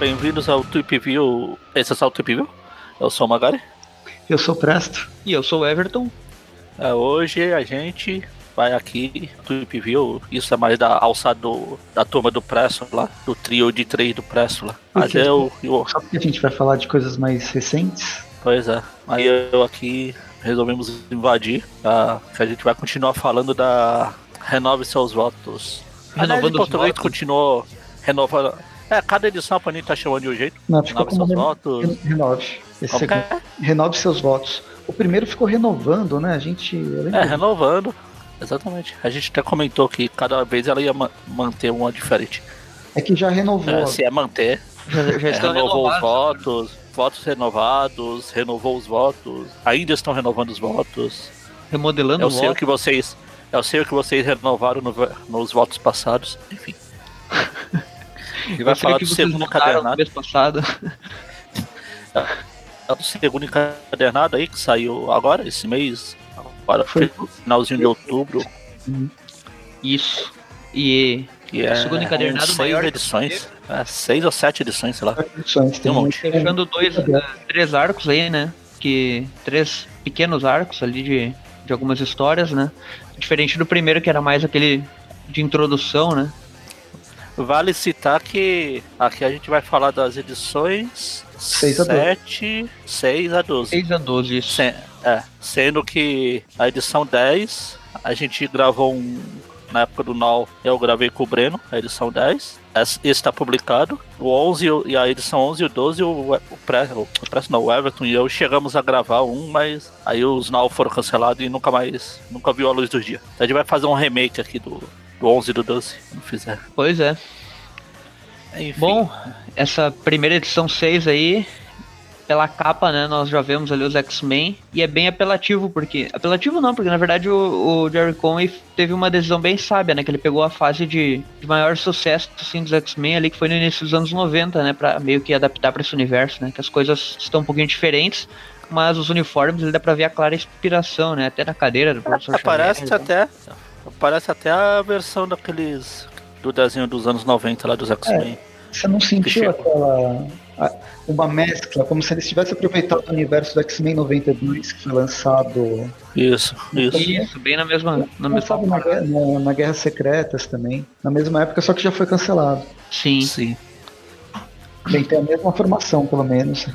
Bem-vindos ao Tweep View. Esse é o Tweep View? Eu sou o Magari. Eu sou o Presto. E eu sou o Everton. É, hoje a gente vai aqui, Tweep View, isso é mais da alçada do, da turma do Presto lá, do trio de três do Presto lá. Mas eu, eu. Só porque a gente vai falar de coisas mais recentes. Pois é. Aí eu aqui resolvemos invadir. Tá? que a gente vai continuar falando da Renove seus votos. Renovando em português os votos. continuou renovando. É, cada edição a Panini tá chamando de um jeito. Não, Renove seus reno- votos. renove. Esse segundo. é? Renove seus votos. O primeiro ficou renovando, né? A gente. É, renovando. Exatamente. A gente até comentou que cada vez ela ia ma- manter uma diferente. É que já renovou. É, se é manter, Já, já é, renovou os renovados. votos, votos renovados, renovou os votos, ainda estão renovando os votos. Remodelando Eu o sei o voto. que vocês. Eu sei o que vocês renovaram no- nos votos passados, enfim. E vai falar do segundo encadernado. mês passado. É do segundo encadernado aí que saiu agora, esse mês. Agora Foi. finalzinho de outubro. Isso. E Que é segundo encadernado seis maior edições. É, seis ou sete edições, sei lá. edições. Tem um monte. fechando dois, eh, três arcos aí, né? Que três pequenos arcos ali de, de algumas histórias, né? Diferente do primeiro que era mais aquele de introdução, né? Vale citar que aqui a gente vai falar das edições Seis a doze. 7, 6 a 12. 6 a 12 isso. É, sendo que a edição 10, a gente gravou um. Na época do Now, eu gravei com o Breno, a edição 10. Esse está publicado. O 11 e a edição 11 e o 12, o, o, pré, o, não, o Everton e eu chegamos a gravar um, mas aí os Now foram cancelados e nunca mais. Nunca viu a luz do dia. Então a gente vai fazer um remake aqui do, do 11 e do 12, quando fizer. Pois é. Enfim, Bom, essa primeira edição 6 aí, pela capa, né, nós já vemos ali os X-Men, e é bem apelativo, porque... Apelativo não, porque na verdade o, o Jerry Conway teve uma decisão bem sábia, né, que ele pegou a fase de, de maior sucesso, assim, dos X-Men ali, que foi no início dos anos 90, né, pra meio que adaptar para esse universo, né, que as coisas estão um pouquinho diferentes, mas os uniformes, ele dá pra ver a clara inspiração, né, até na cadeira do professor Parece Xavier, até. Parece até a versão daqueles. Do desenho dos anos 90 lá dos X-Men. Você não sentiu aquela. Uma mescla, como se eles tivessem aproveitado o universo do X-Men 92 que foi lançado. Isso, isso. Isso, bem na mesma, na mesma lançado na. Guerra- na, na Guerras Secretas também. Na mesma época, só que já foi cancelado. Sim. Sim. Bem, tem a mesma formação, pelo menos.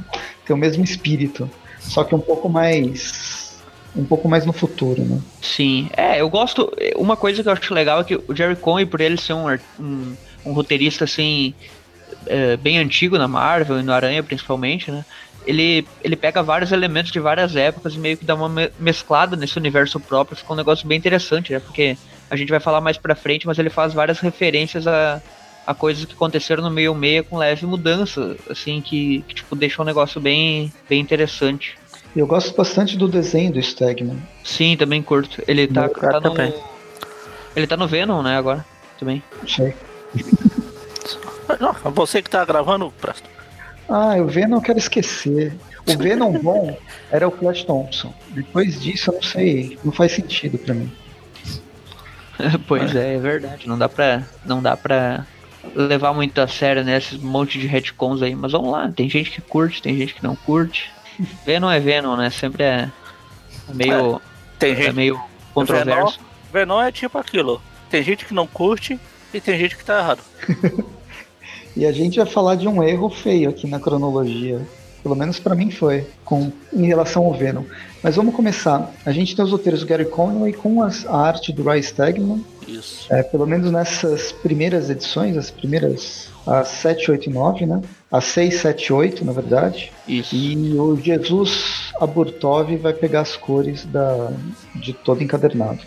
Tem o mesmo espírito. Só que um pouco mais. Um pouco mais no futuro, né? Sim, é, eu gosto. Uma coisa que eu acho legal é que o Jerry Conway, por ele ser um, um, um roteirista assim, é, bem antigo na Marvel e no Aranha principalmente, né? Ele, ele pega vários elementos de várias épocas e meio que dá uma me- mesclada nesse universo próprio. Fica um negócio bem interessante, né? Porque a gente vai falar mais pra frente, mas ele faz várias referências a, a coisas que aconteceram no meio meia com leve mudança, assim, que, que tipo, deixa um negócio bem, bem interessante. E eu gosto bastante do desenho do Stegman. Sim, também curto. Ele tá, tá no. também. Ele tá no Venom, né, agora. Também. Sei. Não, você que tá gravando, Presto. Ah, o Venom eu quero esquecer. O Venom bom era o Flash Thompson. Depois disso, eu não sei. Não faz sentido pra mim. pois é, é verdade. Não dá pra. Não dá pra levar muito a sério, né? Esse monte de retcons aí. Mas vamos lá, tem gente que curte, tem gente que não curte. Venom é Venom, né? Sempre é meio. Tem É, gente. meio controverso. Venom é tipo aquilo. Tem gente que não curte e tem gente que tá errado. E a gente vai falar de um erro feio aqui na cronologia. Pelo menos pra mim foi, com, em relação ao Venom. Mas vamos começar. A gente tem os roteiros do Gary Conway com as- a arte do Ry Stegman. Isso. É, pelo menos nessas primeiras edições, as primeiras, as 7, 8 e 9, né? As 6, 7 e 8, na verdade. Isso. E o Jesus Aburtov vai pegar as cores da, de todo encadernado.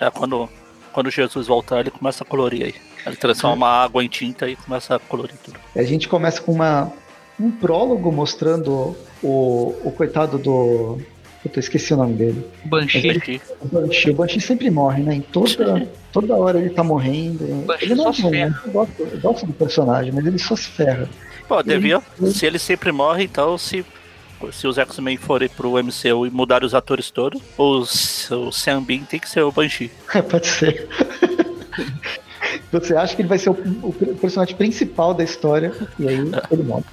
É quando, quando Jesus voltar, ele começa a colorir aí. Ele transforma a água em tinta e começa a colorir tudo. A gente começa com uma, um prólogo mostrando o, o coitado do. Puta, eu esqueci o nome dele. Banshee. Aqui. O Banshee. O Banshee sempre morre, né? Em toda, toda hora ele tá morrendo. Banshee Ele não só é né? ferra. eu, gosto, eu gosto do personagem, mas ele só se ferra. Pô, devia. Se ele sempre morre, então se. Se os X-Men forem pro MCU e mudarem os atores todos, os, o Sam Bean tem que ser o Banshee. É, pode ser. Você acha que ele vai ser o, o personagem principal da história, e aí ele morre.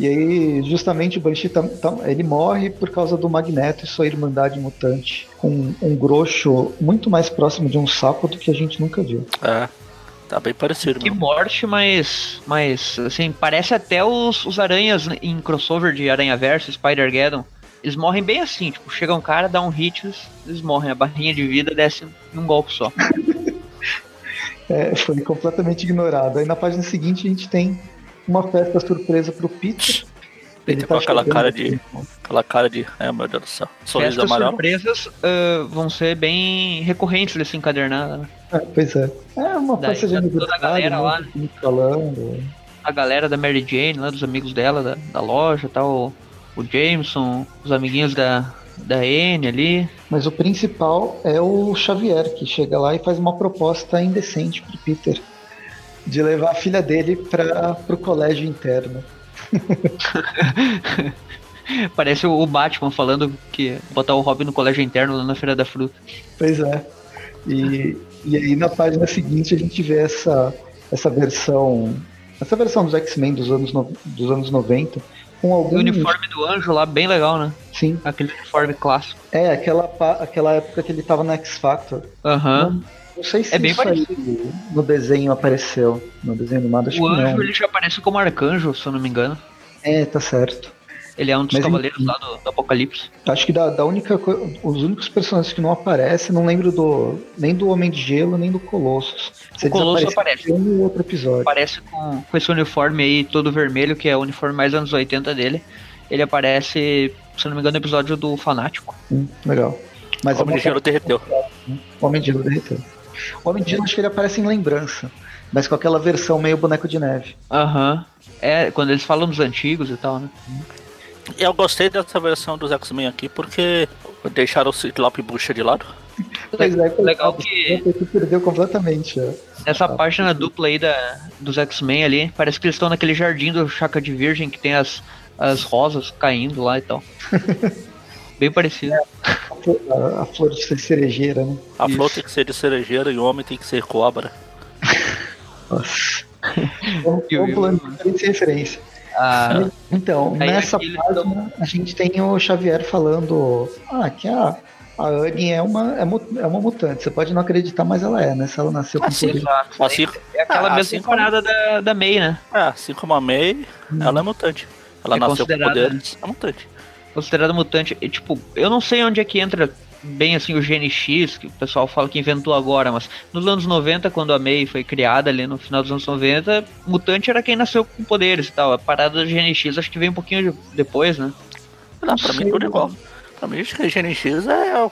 E aí, justamente, o Banshee tá, tá, ele morre por causa do Magneto e sua Irmandade Mutante. Com um grosso muito mais próximo de um sapo do que a gente nunca viu. É. Tá bem parecido. Que morte, mas. Mas, assim, parece até os, os aranhas em crossover de Aranha Verso, Spider-Geddon. Eles morrem bem assim, tipo, chega um cara, dá um hit, eles morrem. A barrinha de vida desce em um golpe só. é, foi completamente ignorado. Aí na página seguinte a gente tem uma festa surpresa pro Peter. Ele, tá com aquela cara de. Aquela cara de. É, meu Deus do céu. Sorriso Festas amarelo. surpresas uh, vão ser bem recorrentes desse encadernado, né? É, pois é. É uma Daí, festa de tá toda a galera né, lá. falando. A galera da Mary Jane, lá dos amigos dela, da, da loja tal. O Jameson, os amiguinhos da, da Anne ali. Mas o principal é o Xavier, que chega lá e faz uma proposta indecente pro Peter de levar a filha dele para pro colégio interno. Parece o Batman falando que botar o Robin no colégio interno lá na Feira da Fruta. Pois é. E, e aí na página seguinte a gente vê essa, essa versão. Essa versão dos X-Men dos anos, no, dos anos 90. Com algum... O uniforme do anjo lá, bem legal, né? Sim. Aquele uniforme clássico. É, aquela, aquela época que ele tava no X Factor. Aham. Uhum. Não sei se é bem isso aí no desenho apareceu. No desenho animado, acho o que anjo não. ele já aparece como arcanjo, se eu não me engano. É, tá certo. Ele é um dos Mas, cavaleiros enfim. lá do, do Apocalipse. Acho que da, da única os únicos personagens que não aparecem, não lembro do nem do Homem de Gelo nem do Colossus. Você O Colossus desapareceu em um outro episódio. Aparece com, com esse uniforme aí todo vermelho, que é o uniforme mais anos 80 dele. Ele aparece, se eu não me engano, no episódio do Fanático. Hum, legal. Mas O Homem é de Gelo derreteu. O Homem de Gelo derreteu. O Homem de Gelo acho que ele aparece em lembrança, mas com aquela versão meio boneco de neve. Aham. É, quando eles falam dos antigos e tal, né? Eu gostei dessa versão dos X-Men aqui porque deixaram o Ciclope Bucha de lado. Pois é, legal que- perdeu completamente. é. Nessa página dupla aí da, dos X-Men ali, parece que eles estão naquele jardim do Chaca de Virgem que tem as, as rosas caindo lá e tal. Bem parecido. A, a flor de ser cerejeira, né? A Isso. flor tem que ser de cerejeira e o homem tem que ser cobra. Nossa. Vamos pulando de referência. Ah, Então, Aí nessa página a gente tem o Xavier falando ah, que a, a Annie é uma, é, é uma mutante. Você pode não acreditar, mas ela é, né? Se ela nasceu com Assim, poder. Assim, É aquela Ah, mesma assim como- parada da, da May, né? é, assim como a May, ela é mutante. Ela É nasceu com poderes, é mutante. Considerada mutante. E, tipo, eu não sei onde é que entra bem assim o GNX, que o pessoal fala que inventou agora, mas nos anos 90, quando a May foi criada ali no final dos anos 90, mutante era quem nasceu com poderes e tal. A parada do GNX acho que veio um pouquinho de- depois, né? Não, pra mim tudo igual. Pra mim, acho que a GNX é,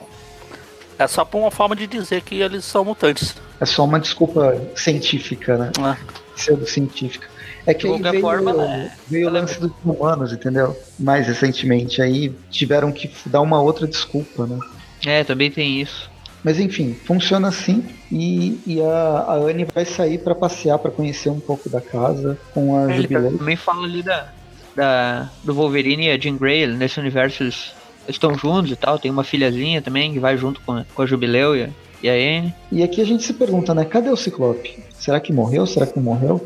é só por uma forma de dizer que eles são mutantes. É só uma desculpa científica, né? né? Pseudo-científica. É que De qualquer veio, forma, né? veio o é lance dos humanos, entendeu? Mais recentemente. Aí tiveram que dar uma outra desculpa, né? É, também tem isso. Mas enfim, funciona assim e, e a, a Anne vai sair pra passear, pra conhecer um pouco da casa com a Ele Jubileu. também fala ali da, da, do Wolverine e a Jean Grey, nesse universo eles estão juntos e tal. Tem uma filhazinha também que vai junto com a, com a Jubileu e e a Anne. E aqui a gente se pergunta, né? Cadê o Ciclope? Será que morreu? Será que não morreu?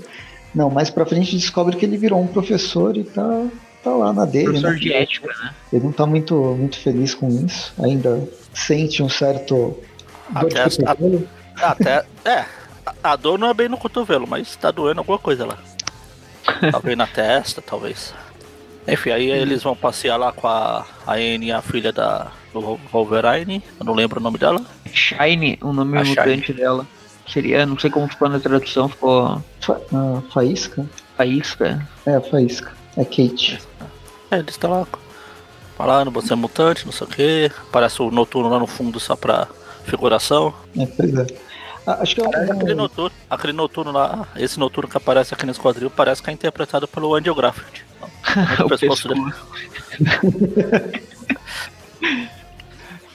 Não, mais pra frente a gente descobre que ele virou um professor e tá, tá lá na dele. Professor né? de ética, né? Ele não tá muito, muito feliz com isso. Ainda sente um certo. dor de Até- cotovelo. Até. É, a- a dor não é bem no cotovelo, mas tá doendo alguma coisa lá. Talvez na testa, talvez. Enfim, aí eles vão passear lá com a, a Anne, a filha da, do Wolverine. Eu não lembro o nome dela. Shine, o nome A mutante dela. Seria, não sei como ficou na tradução, ficou Fa ah, faísca? faísca. É, faísca. É Kate. É, eles estão lá falando, você é mutante, não sei o que. Parece o noturno lá no fundo só pra figuração. É, pois é. Ah, acho que é Parece aquele um, noturno, aquele noturno lá, esse noturno que aparece aqui nesse quadril, parece que é interpretado pelo Andy Graffiti. o pescoço pescoço.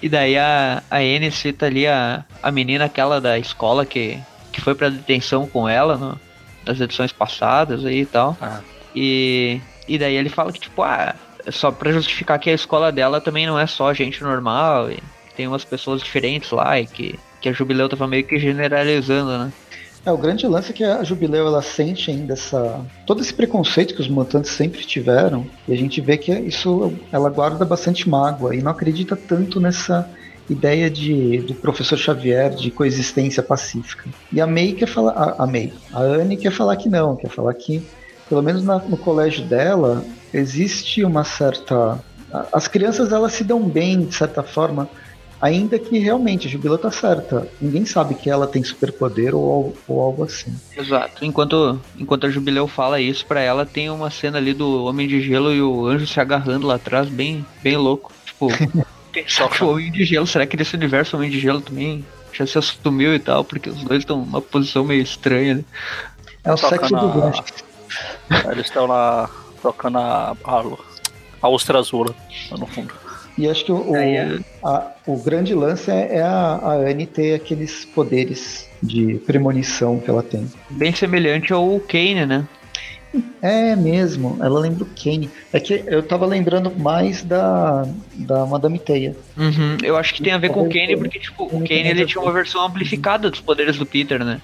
e daí a, a Anne cita ali a, a menina aquela da escola que, que foi pra detenção com ela no, das edições passadas aí e tal. Ah. E, e daí ele fala que, tipo, ah, só pra justificar que a escola dela também não é só gente normal, e tem umas pessoas diferentes lá, e que, que a Jubileu tava meio que generalizando, né? É, o grande lance é que a Jubileu ela sente ainda essa todo esse preconceito que os mutantes sempre tiveram, e a gente vê que isso ela guarda bastante mágoa e não acredita tanto nessa ideia de, do professor Xavier de coexistência pacífica. E a May quer falar, a, a May, a Anne quer falar que não, quer falar que, pelo menos na, no colégio dela, existe uma certa. As crianças elas se dão bem, de certa forma, ainda que realmente a Jubileu tá certa. Ninguém sabe que ela tem superpoder ou, ou algo assim. Exato. Enquanto, enquanto a Jubileu fala isso pra ela, tem uma cena ali do Homem de Gelo e o Anjo se agarrando lá atrás, bem, bem louco. Tipo. Só que o Homem de Gelo, será que nesse universo o Homem de Gelo também já se assumiu e tal? Porque os dois estão numa posição meio estranha, né? É o sexo na... do Gancho. Eles estão lá tocando a, a, a ostra azul lá no fundo. E acho que o, o, a, o grande lance é, é a, a Anne ter aqueles poderes de premonição que ela tem. Bem semelhante ao Kane, né? É mesmo, ela lembra o Kane. É que eu tava lembrando mais da, da Madame Teia. Uhum, eu acho que tem a ver com o Kane, porque tipo, o Kane ele tinha uma versão amplificada dos poderes do Peter, né?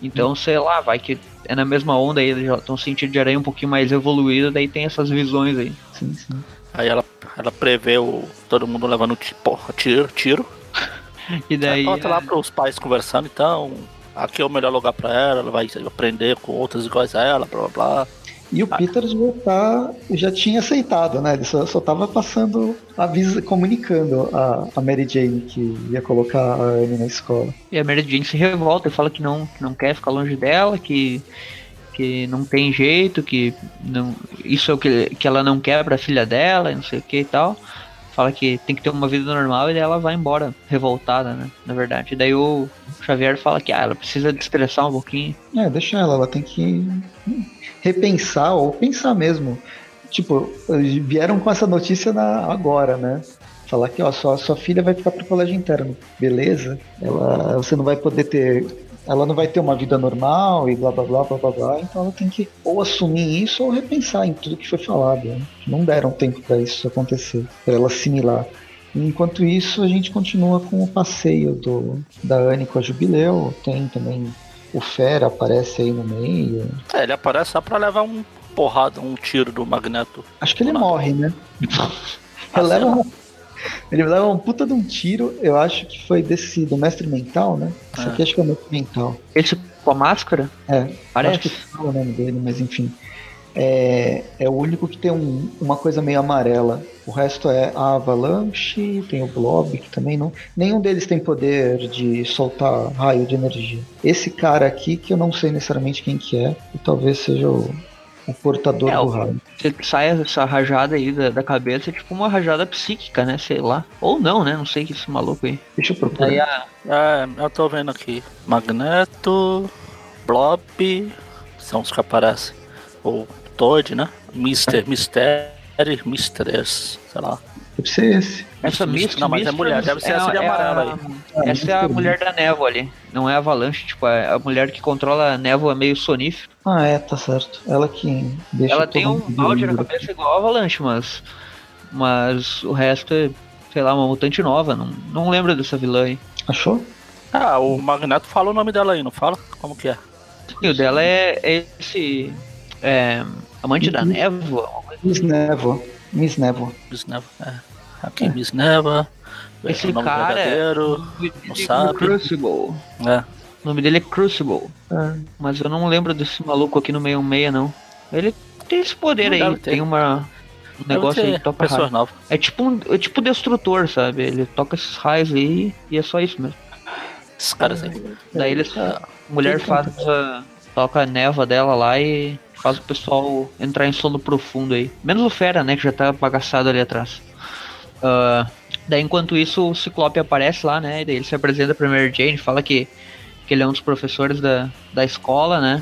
Então, sei lá, vai que é na mesma onda aí, eles já estão sentindo de aranha um pouquinho mais evoluído, daí tem essas visões aí. Sim, sim. Aí ela, ela prevê o, todo mundo levando porra, tiro, tiro. E daí. Aí volta lá pros pais conversando, então. Aqui é o melhor lugar pra ela, ela vai aprender com outras iguais a ela, blá blá blá. E o Peter já, tá, já tinha aceitado, né? Ele só, só tava passando, avisa, comunicando a, a Mary Jane que ia colocar a Anne na escola. E a Mary Jane se revolta e fala que não, que não quer ficar longe dela, que, que não tem jeito, que não, isso é o que, que ela não quer pra filha dela, não sei o que e tal. Fala que tem que ter uma vida normal e daí ela vai embora, revoltada, né? Na verdade. E daí o Xavier fala que ah, ela precisa destressar um pouquinho. É, deixa ela, ela tem que repensar ou pensar mesmo. Tipo, vieram com essa notícia na, agora, né? Falar que ó, sua, sua filha vai ficar pro colégio interno. Beleza? Ela, você não vai poder ter. Ela não vai ter uma vida normal e blá blá blá blá blá blá. Então ela tem que ou assumir isso ou repensar em tudo que foi falado. Né? Não deram tempo para isso acontecer, para ela assimilar. Enquanto isso, a gente continua com o passeio do, da Anne com a Jubileu. Tem também o Fera aparece aí no meio. É, ele aparece só pra levar um porrada, um tiro do Magneto. Acho que ele morre, né? ele, leva ele leva um puta de um tiro, eu acho que foi desse do Mestre Mental, né? Esse É. aqui acho que é o Mestre Mental. Esse com a máscara? É, Parece. acho que fala o nome dele, mas enfim. É, é o único que tem um- uma coisa meio amarela. O resto é a Avalanche, tem o Blob, que também não. Nenhum deles tem poder de soltar raio de energia. Esse cara aqui, que eu não sei necessariamente quem que é, e talvez seja o, o portador É, do raio. Você sai essa rajada aí da, da cabeça, é tipo uma rajada psíquica, né? Sei lá. Ou não, né? Não sei que esse maluco aí. Deixa eu procurar. Daí a, É, eu tô vendo aqui. Magneto, Blob, são os que aparecem. O Toad, né? Mister, Mystery, Mistress, sei lá. Deve ser esse. essa Mist- não, mas é Mist mulher, deve ser essa de é amarela a- aí. Essa é a mulher da névoa ali. Não é a avalanche, tipo, é a mulher que controla a névoa meio sonífero. Ah, é, tá certo. Ela que deixa Ela tem um balde na cabeça igual a avalanche, mas. Mas o resto é, sei lá, uma mutante nova. Não, não lembro dessa vilã aí. Achou? Ah, o Magneto fala o nome dela aí, não fala? Como que é? E o dela é, é esse. É, amante da Uhum. névoa. uma coisa Miss Névoa. Miss Névoa. Miss Neva. É. Aqui, Miss Neva. Esse o nome cara- verdadeiro. O nome Não dele é sabe. Crucible. É. O nome dele é Crucible. É. Mas eu não lembro desse maluco aqui no meio meia, não. Ele tem esse poder Não aí. Tem uma. Um negócio aí toca pessoas raio. novas. É tipo um é tipo destrutor, sabe? Ele toca esses raios aí e é só isso mesmo. Esses caras aí. Daí eles. A mulher faz. Toca a névoa dela lá e faz o pessoal entrar em sono profundo aí. Menos o Fera, né? Que já tá bagaçado ali atrás. Ah, daí enquanto isso o Ciclope aparece lá, né? Daí ele se apresenta pra Mary Jane, fala que, que ele é um dos professores da, da escola, né?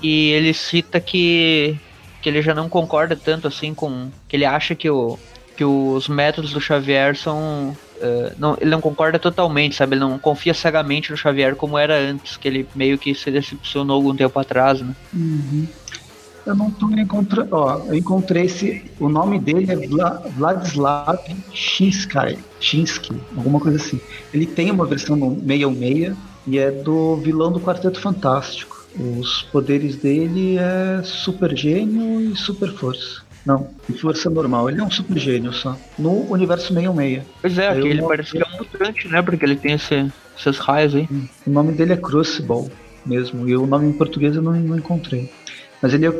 E ele cita que, que ele já não concorda tanto assim com. que ele acha que, o, que os métodos do Xavier são Uh, não, ele não concorda totalmente, sabe? Ele não confia cegamente no Xavier como era antes, que ele meio que se decepcionou algum tempo atrás, né? Uhum. Eu não tô encontrando. Ó, eu encontrei esse. O nome dele é Vla, Vladislav Shinsky, Shinsky, alguma coisa assim. Ele tem uma versão no 616 e é do vilão do Quarteto Fantástico. Os poderes dele é super gênio e super força. Não, força normal. Ele é um super gênio só. No universo 616. Pois é, aqui ele parece que é um mutante, né? Porque ele tem esse, esses raios aí. O nome dele é Crucible mesmo. E o nome em português eu não, não encontrei. Mas ele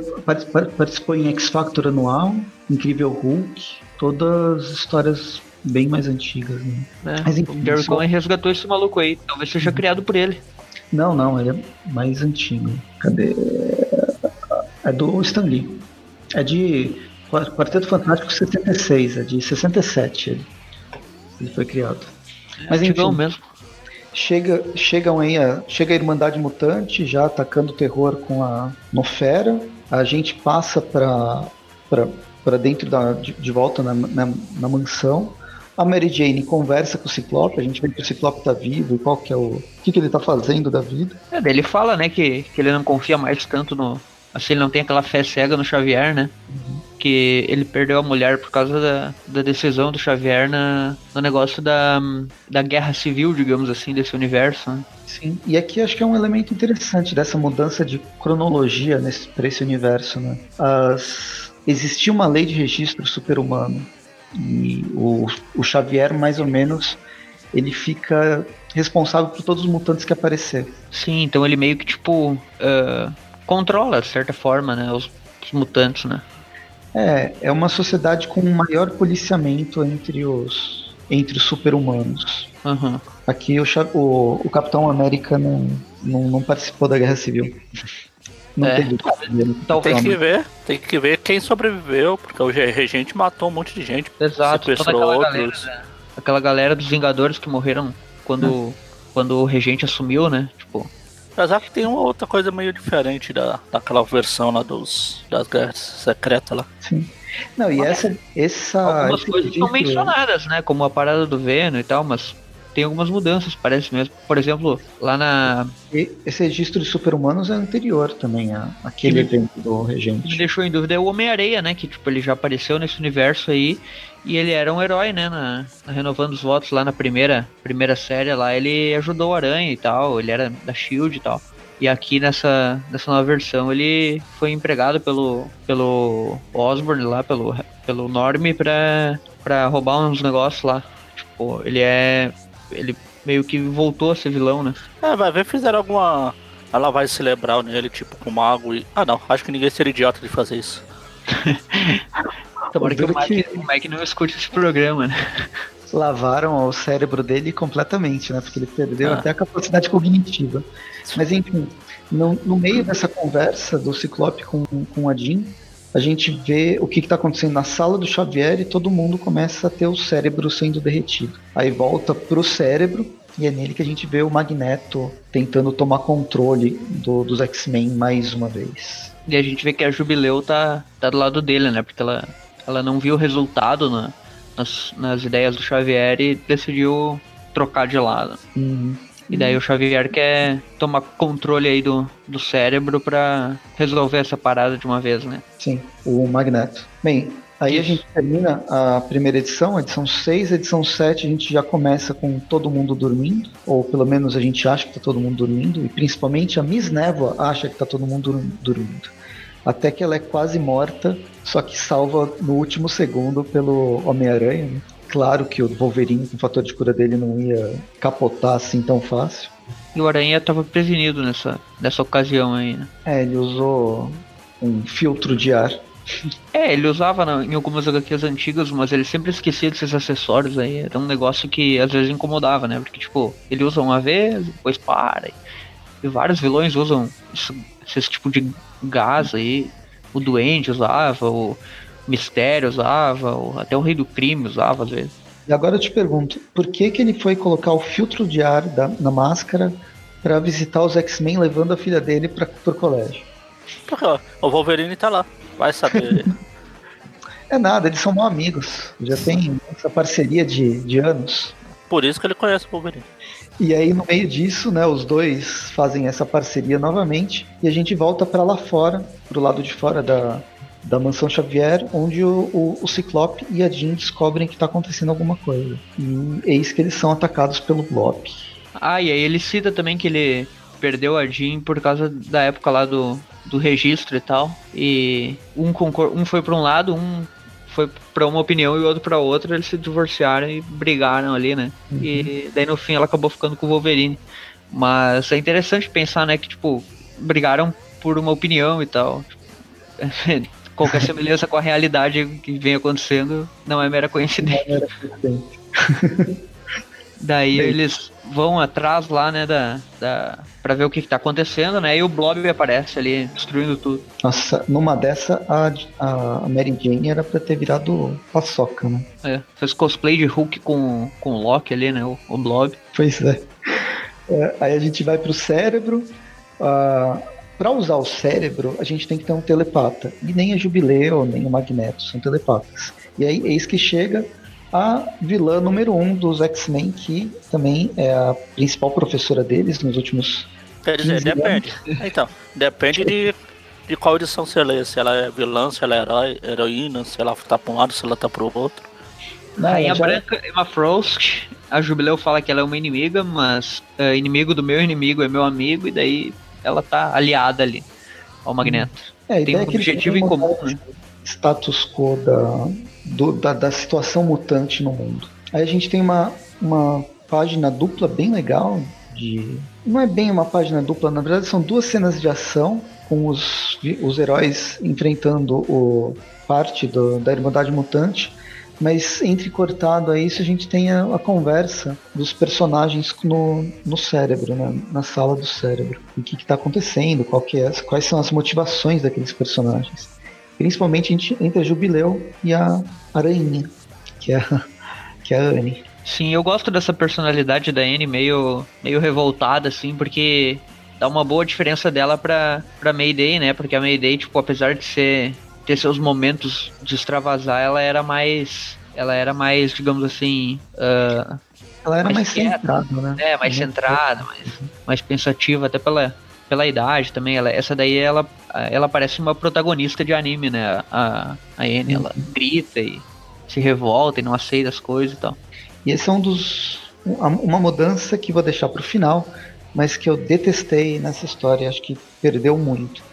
participou em X Factor anual, Incrível Hulk, todas histórias bem mais antigas. Né? É, Mas, enfim, o Gary só... Cohen resgatou esse maluco aí, talvez seja criado por ele. Não, não, ele é mais antigo. Cadê? É do Stan Lee. É de Quarteto Fantástico 76, é de 67 ele, ele foi criado. É, Mas enfim, mesmo. Chega, chegam aí a, chega a Irmandade Mutante já atacando o terror com a Nofera. A gente passa para para dentro da, de, de volta na, na, na, mansão. A Mary Jane conversa com o Ciclope, a gente vê que o Ciclope tá vivo e qual que é o. O que, que ele tá fazendo da vida. É, ele fala, né, que, que ele não confia mais tanto no. Assim, ele não tem aquela fé cega no Xavier, né? Uhum que ele perdeu a mulher por causa da, da decisão do Xavier na, no negócio da, da guerra civil, digamos assim, desse universo. Né? Sim, e aqui acho que é um elemento interessante dessa mudança de cronologia nesse, para esse universo. Né? As, existia uma lei de registro super-humano e o, o Xavier, mais ou menos, ele fica responsável por todos os mutantes que aparecer. Sim, então ele meio que tipo uh, controla de certa forma, né, os, os mutantes, né? É, é uma sociedade com um maior policiamento entre os, entre os super-humanos. Uhum. Aqui o, o, o, Capitão América não, não, não, participou da Guerra Civil. Não é. teve. Então, tem que ver, tem que ver quem sobreviveu, porque o regente matou um monte de gente. Exato, toda aquela galera, né? aquela galera dos Vingadores que morreram quando, quando o regente assumiu, né? Tipo, Apesar que tem uma outra coisa meio diferente da, daquela versão lá dos, das guerras secretas lá. Sim. Não, e essa. essa Algumas coisas são mencionadas, né? Como a parada do Venom e tal, mas tem algumas mudanças, parece mesmo. Por exemplo, lá na. Esse registro de super-humanos é anterior também a aquele evento do Regente. Me deixou em dúvida é o Homem-Areia, né? Que tipo, ele já apareceu nesse universo aí. E ele era um herói, né? Na, na, renovando os votos lá na primeira, primeira série lá, ele ajudou o Aranha e tal, ele era da Shield e tal. E aqui nessa, nessa nova versão ele foi empregado pelo, pelo Osborn lá, pelo, pelo Norm pra, pra roubar uns negócios lá. Tipo, ele é. Ele meio que voltou a ser vilão, né? É, vai ver fizeram alguma. Ela vai celebrar nele, tipo, com mago e. Ah não, acho que ninguém seria idiota de fazer isso. Tomara que o Mike, que... o Mike não escute esse programa, né? Lavaram o cérebro dele completamente, né? Porque ele perdeu ah. até a capacidade cognitiva. Mas enfim, no, no meio dessa conversa do Ciclope com, com a Jean, a gente vê o que está acontecendo na sala do Xavier e todo mundo começa a ter o cérebro sendo derretido. Aí volta pro cérebro e é nele que a gente vê o Magneto tentando tomar controle do, dos X-Men mais uma vez. E a gente vê que a Jubileu tá, tá do lado dele, né? Porque ela ela não viu o resultado na, nas, nas ideias do Xavier e decidiu trocar de lado. Uhum. E daí o Xavier quer tomar controle aí do, do cérebro para resolver essa parada de uma vez, né? Sim, o Magneto. Bem, aí Isso. a gente termina a primeira edição, edição 6, a edição 7 a gente já começa com todo mundo dormindo, ou pelo menos a gente acha que tá todo mundo dormindo, e principalmente a Miss Névoa acha que tá todo mundo dormindo até que ela é quase morta, só que salva no último segundo pelo Homem-Aranha. Né? Claro que o Wolverine, com o fator de cura dele, não ia capotar assim tão fácil. E o Aranha estava prevenido nessa, nessa ocasião aí, né? É, ele usou um filtro de ar. É, ele usava na, em algumas HQs antigas, mas ele sempre esquecia desses acessórios aí. Era um negócio que às vezes incomodava, né? Porque, tipo, ele usa uma vez, depois para. E, e vários vilões usam esse, esse tipo de gás aí. O Duende usava, o Mistério usava, o, até o Rei do Crime usava às vezes. E agora eu te pergunto, por que que ele foi colocar o filtro de ar da, na máscara para visitar os X-Men levando a filha dele para o colégio? Porque o Wolverine tá lá, vai saber. é nada, eles são mal amigos. Já tem essa parceria de, de anos. Por isso que ele conhece o Wolverine. E aí, no meio disso, né, os dois fazem essa parceria novamente e a gente volta para lá fora, pro lado de fora da, da mansão Xavier, onde o, o, o Ciclope e a Jean descobrem que está acontecendo alguma coisa. E eis que eles são atacados pelo Blob. Ah, e aí ele cita também que ele perdeu a Jean por causa da época lá do, do registro e tal. E um, concor um foi para um lado, um foi para uma opinião e o outro para outra. Eles se divorciaram e brigaram ali, né? Uhum. E daí no fim ela acabou ficando com o Wolverine. Mas é interessante pensar, né, que tipo, brigaram por uma opinião e tal. Qualquer semelhança com a realidade que vem acontecendo não é mera coincidência. É mera coincidência. Daí Bem, eles vão atrás lá, né, da, da, pra ver o que, que tá acontecendo, né, e o Blob aparece ali, destruindo tudo. Nossa, numa dessa, a, a Mary Jane era pra ter virado paçoca, né? É, fez cosplay de Hulk com, com o Loki ali, né, o, o Blob. Pois é. é. Aí a gente vai pro cérebro, uh, para usar o cérebro, a gente tem que ter um telepata. E nem a Jubileu, nem o Magneto são telepatas. E aí, eis que chega a vilã número um dos X-Men, que também é a principal professora deles nos últimos. Quer dizer, depende. Anos. Então, depende de, de qual edição você lê. Se ela é vilã, se ela é herói, heroína, se ela tá pra um lado, se ela tá pro outro. Não, Rainha já... Branca, Emma Frost, a Jubileu fala que ela é uma inimiga, mas é, inimigo do meu inimigo é meu amigo, e daí ela tá aliada ali ao Magneto. É, Tem um é objetivo em comum, né? Status quo da, do, da, da situação mutante no mundo. Aí a gente tem uma, uma página dupla bem legal de. Não é bem uma página dupla, na verdade são duas cenas de ação com os, os heróis enfrentando o parte do, da Irmandade Mutante, mas entrecortado a isso a gente tem a, a conversa dos personagens no, no cérebro, né? na sala do cérebro. O que está acontecendo, é, quais são as motivações daqueles personagens principalmente entre a Jubileu e a Aranha, que é a, que é a Anne. Sim, eu gosto dessa personalidade da Anne meio, meio revoltada, assim, porque dá uma boa diferença dela pra, pra Mayday, né? Porque a Mayday, tipo, apesar de ser ter seus momentos de extravasar, ela era mais. Ela era mais, digamos assim. Uh, ela era mais, mais centrada, né? É, mais uhum. centrada, mais, mais pensativa, até pela, pela idade também. Ela, essa daí ela, ela parece uma protagonista de anime, né? A, a Anne, ela grita e se revolta e não aceita as coisas e tal. E esse é um dos. Uma mudança que vou deixar para o final, mas que eu detestei nessa história. Acho que perdeu muito.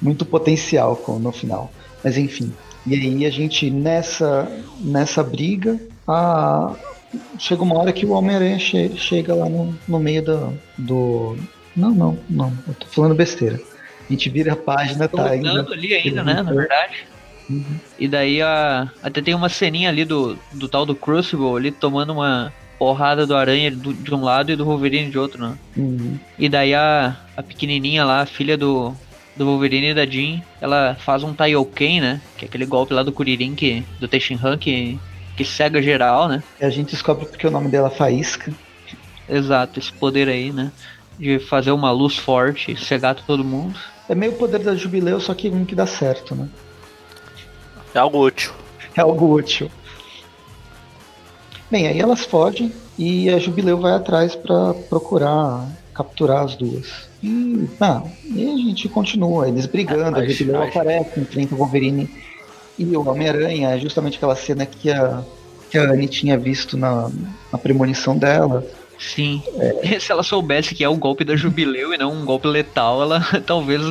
Muito potencial no final. Mas enfim. E aí a gente, nessa, nessa briga, a, chega uma hora que o Homem-Aranha che, chega lá no, no meio do, do, não, não, não. Eu tô falando besteira. A gente vira a página, tá ainda. ali ainda, né? Na verdade. Uhum. E daí a, até tem uma ceninha ali do, do tal do Crucible ali tomando uma porrada do aranha do, de um lado e do Wolverine de outro, né? Uhum. E daí a, a pequenininha lá, a filha do, do Wolverine e da Jean, ela faz um Taioken, né? Que é aquele golpe lá do Kuririn que, do Tenshinhan que, que cega geral, né? E a gente descobre porque o nome dela é Faísca. Exato, esse poder aí, né? de fazer uma luz forte, cegar todo mundo. É meio o poder da Jubileu, só que um que dá certo, né? É algo útil. É algo útil. Bem, aí elas fogem e a Jubileu vai atrás para procurar capturar as duas. E, ah, e a gente continua, eles brigando, a Jubileu aparece, enfrenta o Wolverine e o Homem-Aranha, é justamente aquela cena que a, que a Annie tinha visto na, na premonição dela. Sim. É. Se ela soubesse que é um golpe da Jubileu e não um golpe letal, ela talvez.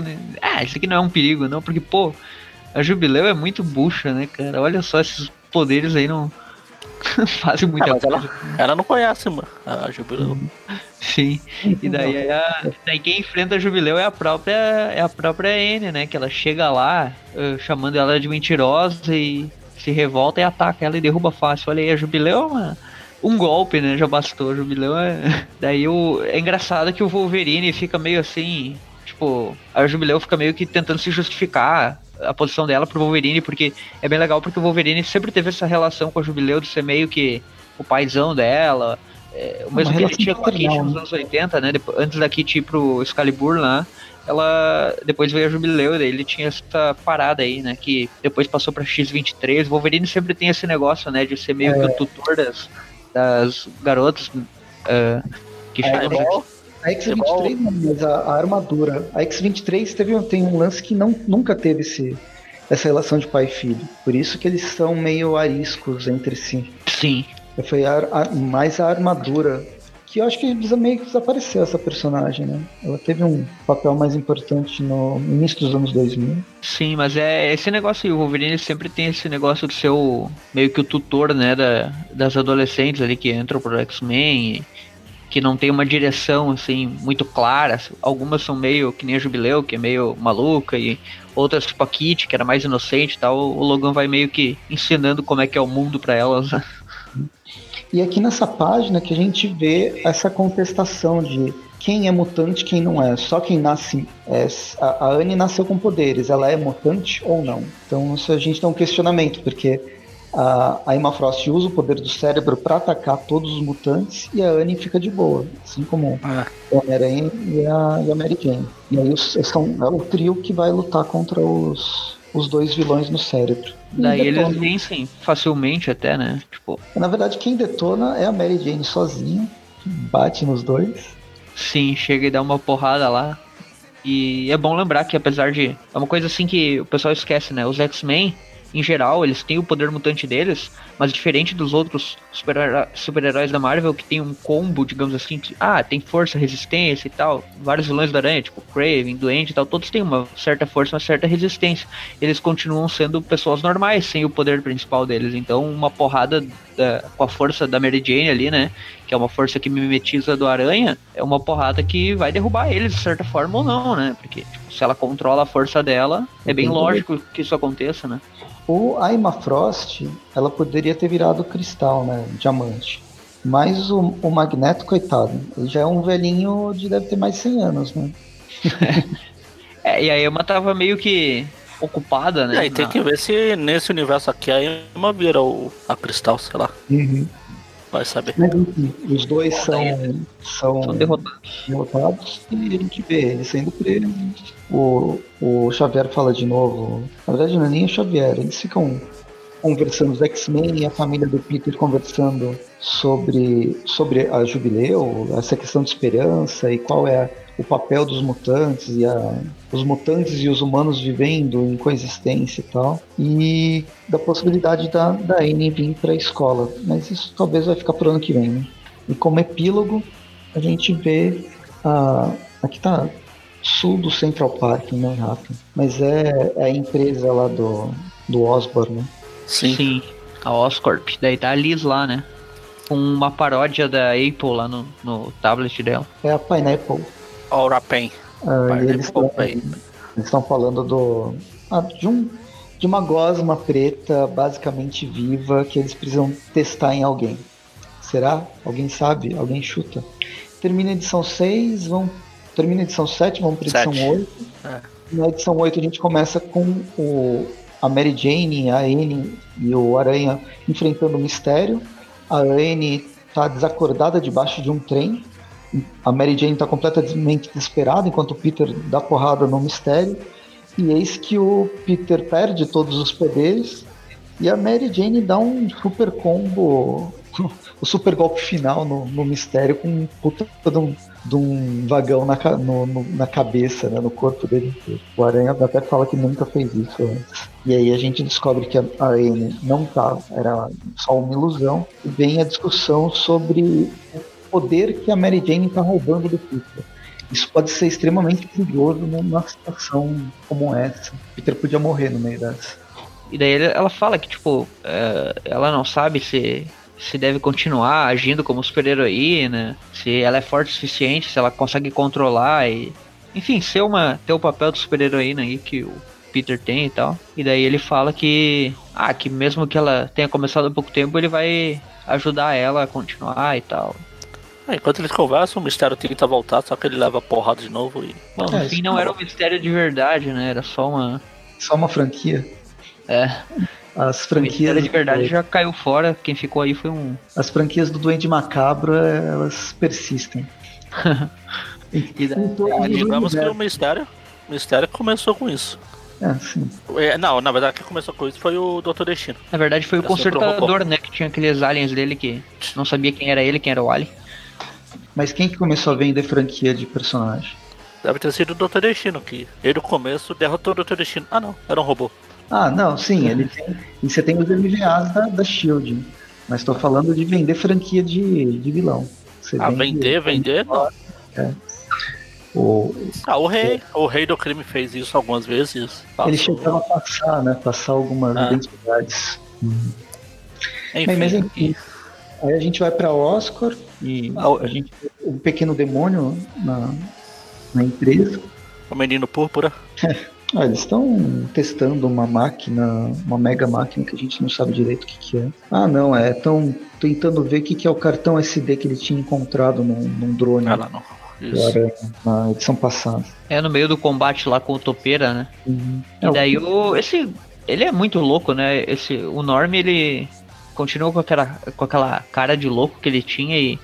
Ah, isso aqui não é um perigo, não, porque, pô, a Jubileu é muito bucha, né, cara? Olha só esses poderes aí não. fazem muita ah, coisa. Ela, ela, não conhece, mano, a Jubileu. Sim. E daí, a, daí quem enfrenta a Jubileu é a própria é a própria N, né? Que ela chega lá uh, chamando ela de mentirosa e se revolta e ataca ela e derruba fácil. Olha aí, a Jubileu, mano um golpe, né? Já bastou. O Jubileu é. Daí o. É engraçado que o Wolverine fica meio assim. Tipo, a Jubileu fica meio que tentando se justificar a posição dela pro Wolverine, porque é bem legal porque o Wolverine sempre teve essa relação com a Jubileu de ser meio que o paizão dela. É, o mesmo que ele tinha com a Kit nos né? anos 80, né? Depois, antes da Kit ir pro Excalibur lá, ela depois veio a Jubileu, daí ele tinha essa parada aí, né? Que depois passou pra X23. O Wolverine sempre tem esse negócio, né? De ser meio é. que o tutor das, das garotas uh, que É, chegam. igual- A X-23 não, mas a, a armadura. A X-23 teve, tem um lance que não, nunca teve esse, essa relação de pai e filho. Por isso que eles são meio ariscos entre si. Sim. Foi a, a- mais a armadura. Que eu acho que meio que desapareceu essa personagem, né? Ela teve um papel mais importante no início dos anos 2000. Sim, mas é esse negócio aí, o Wolverine sempre tem esse negócio de ser o, meio que o tutor, né, da, das adolescentes ali que entram pro X-Men, que não tem uma direção, assim, muito clara. Algumas são meio que nem a Jubileu, que é meio maluca, e outras, tipo a Kitty, que era mais inocente e tal, o Logan vai meio que ensinando como é que é o mundo pra elas. E aqui nessa página que a gente vê essa contestação de quem é mutante e quem não é. Só quem nasce. É, a, a Anne nasceu com poderes, ela é mutante ou não? Então isso a gente tem um questionamento, porque a, a Emma Frost usa o poder do cérebro para atacar todos os mutantes e a Anne fica de boa, assim como É. o Homem-Aranha e a, e a Mary Jane. E aí os, são, é o trio que vai lutar contra os, os dois vilões no cérebro. Daí eles vencem facilmente até, né? Tipo, Na verdade, quem detona é a Mary Jane sozinha, que bate nos dois. Sim, chega e dá uma porrada lá. E é bom lembrar que apesar de. É uma coisa assim que o pessoal esquece, né? Os X-Men, em geral, eles têm o poder mutante deles, mas diferente dos outros super-heró- super-heróis da Marvel, que tem um combo, digamos assim, que, ah, tem força, resistência e tal. Vários vilões da aranha, tipo Craven, Doente e tal, todos têm uma certa força, uma certa resistência. Eles continuam sendo pessoas normais, sem o poder principal deles. Então, uma porrada da- com a força da Mary Jane ali, né? que é uma força que mimetiza do Aranha, é uma porrada que vai derrubar eles de certa forma ou não, né? Porque tipo, se ela controla a força dela, é bem lógico que isso aconteça, né? O a Emma Frost, ela poderia ter virado cristal, né? Diamante. Mas o, o Magneto, coitado, ele já é um velhinho de deve ter mais de 100 anos, né? É, e a Emma tava meio que ocupada, né? E aí tem na- que ver se nesse universo aqui a Emma vira o, a cristal, sei lá. Vai saber. Mas enfim, os dois são, são, São derrotados. derrotados e a gente vê eles sendo presos. O, o Xavier fala de novo. Na verdade, não é nem o Xavier, eles ficam conversando, os X-Men e a família do Peter conversando sobre, sobre a Jubileu, essa questão de esperança e qual é o papel dos mutantes e a, os mutantes e os humanos vivendo em coexistência e tal. E da possibilidade da, da Anne vir para a escola. Mas isso talvez vai ficar pro ano que vem, né? E como epílogo, a gente vê a. Aqui tá sul do Central Park, em Manhattan. Mas é, é a empresa lá do, do Osborne, né? Sim. Sim, a Oscorp. Daí tá a Liz lá, né? Com uma paródia da Apple lá no, no tablet dela. É a Pineapple. Aura Pen. Ah, e eles estão falando do ah, de um de uma gosma preta basicamente viva que eles precisam testar em alguém. Será? Alguém sabe? Alguém chuta? Termina a edição 6, vão termina a edição 7, vamos para edição Sete. 8. É. Na edição 8 a gente começa com o a Mary Jane, a Anne e o Aranha enfrentando o mistério. A Anne está desacordada debaixo de um trem. A Mary Jane está completamente desesperada enquanto o Peter dá porrada no mistério. E eis que o Peter perde todos os poderes e a Mary Jane dá um super combo, o super golpe final no, no mistério com um puta de um, de um vagão na, no- no- na cabeça, né, no corpo dele inteiro. O Aranha até fala que nunca fez isso antes. E aí a gente descobre que a Anne não tá, era só uma ilusão. E vem a discussão sobre poder que a Mary Jane tá roubando do Peter. Isso pode ser extremamente perigoso numa situação como essa. Peter podia morrer no meio dessa. E daí ela fala que, tipo, é, ela não sabe se, se deve continuar agindo como super-heroína, se ela é forte o suficiente, se ela consegue controlar e. Enfim, ser uma. ter o papel de super-heroína aí que o Peter tem e tal. E daí ele fala que. Ah, que mesmo que ela tenha começado há pouco tempo, ele vai ajudar ela a continuar e tal. Ah, enquanto eles conversam, o mistério tenta voltar, só que ele leva porrada de novo e. Bom, no É, fim isso não é era um mistério de verdade, né? Era só uma. Só uma franquia. É, As o mistério franquias de verdade já caiu fora. Quem ficou aí foi um. As franquias do Duende Macabro, é, elas persistem. E os digamos que o mistério. O mistério começou com isso. É, sim. É, não, na verdade, quem começou com isso foi o Dr. Destino. Na verdade foi o consertador, né? Que tinha aqueles aliens dele que não sabia quem era ele, quem era o alien. Mas quem que começou a vender franquia de personagem? Deve ter sido o Dr. Destino, que ele no começo derrotou o Dr. Destino. Ah, não, era um robô. Ah, não, sim, ele tem. E você tem os MVAs da, da Shield. Mas tô falando de vender franquia de, de vilão. Você Ah, vende- vender, vender, não. O, Ah, o rei. O rei do crime fez isso algumas vezes. ele Passou. chegava a passar, né? Passar algumas Ah. identidades. Enfim, Bem, mas enfim. Aí a gente vai pra Oscar e Ah, a gente o pequeno demônio na, na empresa. o menino púrpura. Ah, eles estão testando uma máquina, uma mega máquina que a gente não sabe direito o que, que é. Ah, não, é. Estão tentando ver o que, que é o cartão SD que ele tinha encontrado num, num drone Ah, lá não. Aranha na edição passada. É no meio do combate lá com o Topeira, né? É, E o- daí o. Esse. Ele é muito louco, né? Esse, o Norm, ele continua com aquela, com aquela cara de louco que ele tinha e,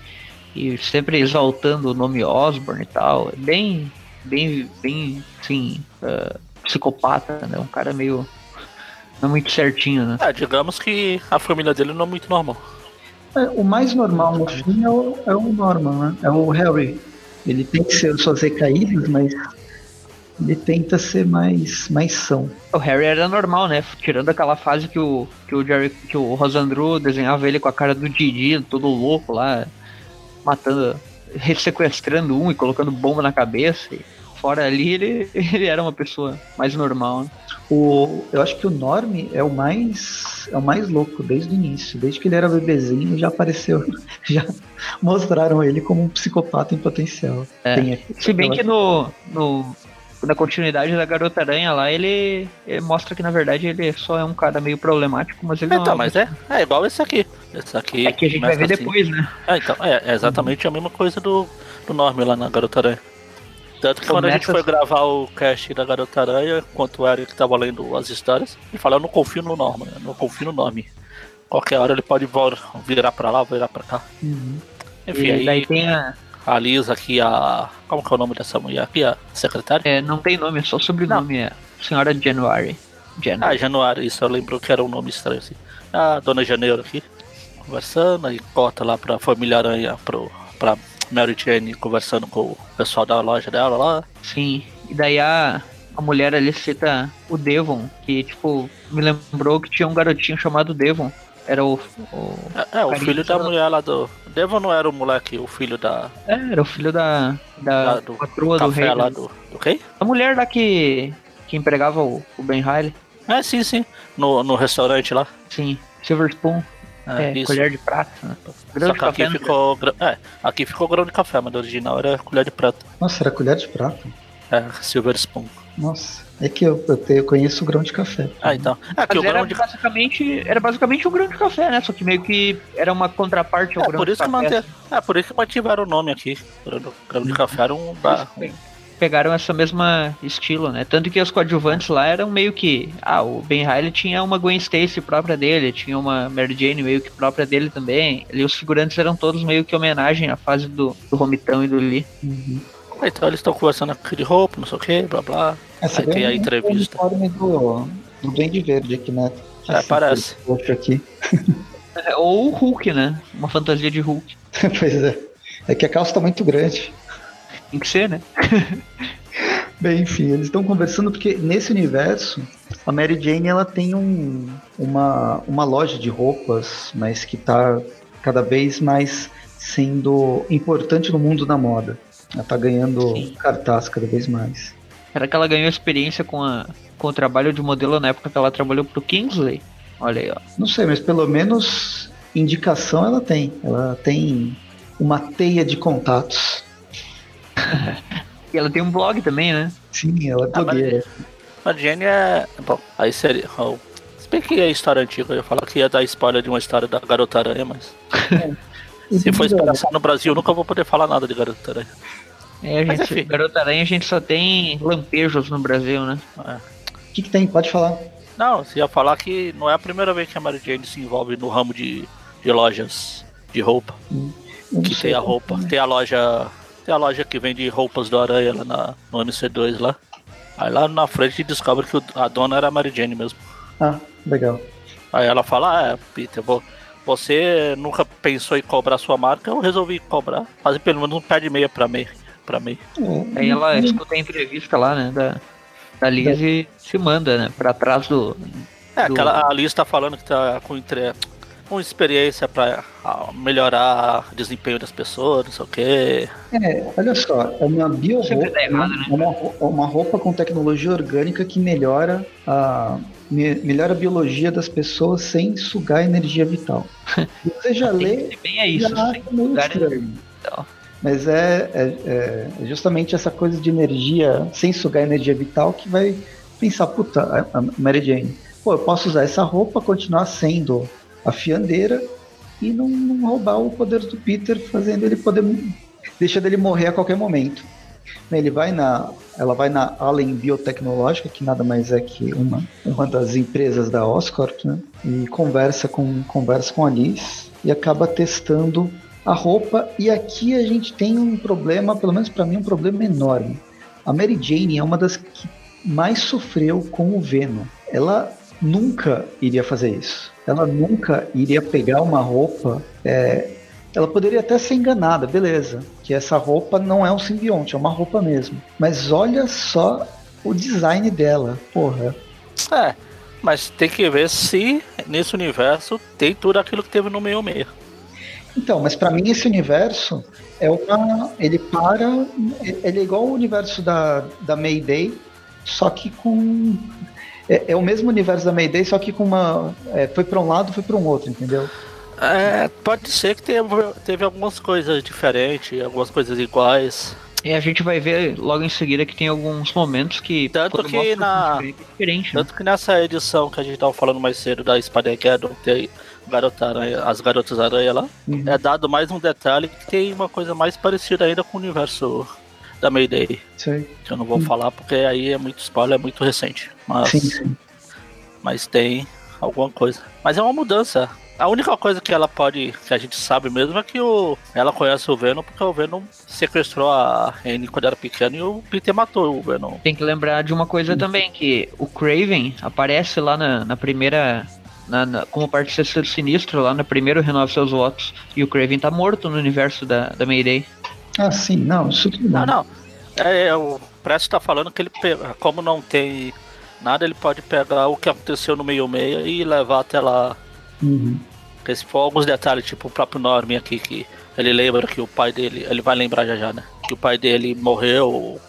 e sempre exaltando o nome Osborne e tal. É Bem, bem, bem, assim, ah, psicopata, né? Um cara meio. Não muito certinho, né? É, digamos que a família dele não é muito normal. é, o mais normal no filme é o, é o Norman, né? É o Harry. Ele tem que ser suas recaídas, mas ele tenta ser mais, mais são. O Harry era normal, né? Tirando aquela fase que o, que o Jerry, que o Rosandro desenhava ele com a cara do Didi, todo louco lá, matando, sequestrando um e colocando bomba na cabeça. E fora ali, ele, ele era uma pessoa mais normal. né? O, eu acho que o Norm é o mais é o mais louco desde o início, desde que ele era bebezinho já apareceu, já mostraram ele como um psicopata em potencial. É. Tem Se bem que no, no na continuidade da Garota Aranha lá, ele, ele mostra que na verdade ele só é um cara meio problemático, mas ele não Então, é. mas é, é igual esse aqui. Esse aqui. É que a gente vai ver assim. depois, né? É, então, é, é exatamente a mesma coisa do, do Norm lá na Garota Aranha. Tanto que quando a gente foi gravar o cast da Garota Aranha, enquanto o Eric tava lendo as histórias, ele falou, eu não confio no Norman, eu não confio no Norm. Qualquer hora ele pode virar pra lá, virar pra cá. Uhum. Enfim, E aí daí tem a. a Lisa aqui, a. Como que é o nome dessa mulher aqui? A secretária? É, não tem nome, é só sobrenome, é Senhora January. January. Ah, Januário, isso eu lembro que era um nome estranho assim. A Dona Janeiro aqui, conversando, aí corta lá pra família Aranha, pro, pra Mary Jane conversando com o pessoal da loja dela lá. Sim. E daí a, a mulher ali cita o Devon, que tipo, me lembrou que tinha um garotinho chamado Devon. Era o. o É, é, o filho da mulher lá do. Devon não era o moleque, o filho da. é, era o filho da. Da da- do patroa do café rei. lá do. Do quê? A mulher lá que. que empregava o, o Ben Riley. É, sim, sim. No, no restaurante lá. Sim. Silver Spoon. É, É, colher de prata. Né? Só Grão de que aqui café, né? ficou. É, aqui ficou grão de café, mas no original era colher de prata. Nossa, era colher de prata. É, Silver Spoon. Nossa, é que eu, eu, te- eu conheço o grão de café. Ah, então. É que o Mas era grão de basicamente, era basicamente um grão de café, né? Só que meio que era uma contraparte ao É, grão por de isso que café. é, por isso que mantiveram o nome aqui. Grão, grão de café era um, pegaram essa mesma estilo, né? Tanto que os coadjuvantes lá eram meio que. Ah, o Ben Riley tinha uma Gwen Stacy própria dele, tinha uma Mary Jane meio que própria dele também. E os figurantes eram todos meio que homenagem à fase do, do Romitão e do Lee. Uhum. Então eles estão conversando aqui de roupa, não sei o que, blá blá. Essa Aí tem a entrevista. O uniforme do, do Duende Verde aqui, né? É, parece. Outro aqui. É, Ou o Hulk, né? Uma fantasia de Hulk. pois é. É que a calça tá muito grande. Tem que ser, né? Bem, enfim, eles estão conversando porque nesse universo a Mary Jane ela tem um, uma, uma loja de roupas, mas que tá cada vez mais sendo importante no mundo da moda. Ela tá ganhando Sim. cartaz cada vez mais. Era que ela ganhou experiência com, a, com o trabalho de modelo na época que ela trabalhou pro Kingsley. Olha aí, ó. Não sei, mas pelo menos indicação ela tem. Ela tem uma teia de contatos. E ela tem um blog também, né? Sim, ela é Ah, mas- blogueira. A Jenny é. Bom, aí seria. ó, Se bem que é história antiga, eu ia falar que ia dar spoiler de uma história da Garota Aranha, mas. Se for explicação no Brasil, eu nunca vou poder falar nada de Garota Aranha. É, a Mas gente, enfim. Garota Aranha a gente só tem lampejos no Brasil, né? O que, que tem? Pode falar. Não, você ia falar que não é a primeira vez que a Mary Jane se envolve no ramo de, de lojas de roupa. Não Que sei. tem a roupa. Tem a loja. Tem a loja que vende roupas do Aranha lá na, no MC2 lá. Aí lá na frente descobre que a dona era a Mary Jane mesmo. Ah, legal. Aí ela fala, ah, é, Peter, vou, você nunca pensou em cobrar sua marca, eu resolvi cobrar. Fazer pelo menos um pé de meia pra mim. Pra mim. É, Aí ela e- escuta a entrevista lá, né, da, da Liz e se manda, né, pra trás do... É, do- aquela a Liz tá falando que tá com, entre, com experiência pra ah, melhorar o desempenho das pessoas, não sei o quê. É, olha só, é uma bio roupa, errado, né? é uma, ro- é uma roupa com tecnologia orgânica que melhora a, me- melhora a biologia das pessoas sem sugar energia vital. Você já lê, bem é isso, já sem meio lugar estranho. vital. Mas é, é- é justamente essa coisa de energia, sem sugar energia vital, que vai pensar, puta, a, Mary Jane, pô, eu posso usar essa roupa, continuar sendo a fiandeira e não, não roubar o poder do Peter, fazendo ele poder. deixa dele morrer a qualquer momento. Ele vai na, ela vai na Allen Biotecnológica, que nada mais é que uma, uma das empresas da Oscorp, né? E conversa com, conversa com a Liz e acaba testando a roupa. E aqui a gente tem um problema, pelo menos para mim, um problema enorme. A Mary Jane é uma das que mais sofreu com o Venom. Ela nunca iria fazer isso. Ela nunca iria pegar uma roupa. é, ela poderia até ser enganada, beleza. Que essa roupa não é um simbionte, é uma roupa mesmo. Mas olha só o design dela. Porra. É, mas tem que ver se nesse universo tem tudo aquilo que teve no meio meio. Então, mas pra mim esse universo é uma. Ele para. Ele é igual o universo da, da Mayday, só que com. É, é o mesmo universo da Mayday, só que com uma. é, foi pra um lado, foi pra um outro, entendeu? É, pode ser que teve, teve algumas coisas diferentes, algumas coisas iguais. E a gente vai ver logo em seguida que tem alguns momentos que... Tanto que na- diferente, é diferente, né? Tanto que nessa edição que a gente tava falando mais cedo da Spider-Geddon, tem Garota Aranha, as Garotas Aranha lá, Uhum. é dado mais um detalhe que tem uma coisa mais parecida ainda com o universo da Mayday. Aí. Que eu não vou falar porque aí é muito spoiler, é muito recente. Mas, Sim, sim. mas tem alguma coisa. Mas é uma mudança. A única coisa que ela pode, que a gente sabe mesmo, é que o, ela conhece o Venom porque o Venom sequestrou a Anne quando era pequeno e o Peter matou o Venom. Tem que lembrar de uma coisa também, que o Craven aparece lá na, na primeira. Na- na- como parceiro sinistro lá no primeiro Renove Seus Votos. E o Craven tá morto no universo da, da Mayday. Ah, sim, não, isso tudo Não, bem. não. É, o Presto tá falando que ele, como não tem nada, ele pode pegar o que aconteceu no meio-meia e levar até lá. Uhum. Porque se for alguns detalhes, tipo o próprio Norman aqui, que ele lembra que o pai dele, ele vai lembrar já já, né? Que o pai dele morreu,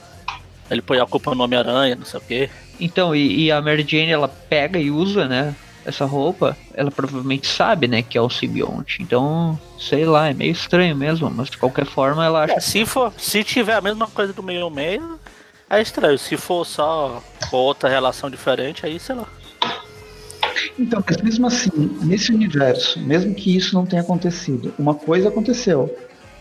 ele põe a culpa no Homem-Aranha, não sei o quê. Então, e, e a Mary Jane ela pega e usa, né? Essa roupa, ela provavelmente sabe, né, que é o simbionte. Então, sei lá, é meio estranho mesmo, mas de qualquer forma ela acha É, se, for, se tiver a mesma coisa do meio-meia, é estranho. Se for só outra relação diferente, aí sei lá. Então, mas mesmo assim, nesse universo, mesmo que isso não tenha acontecido, uma coisa aconteceu.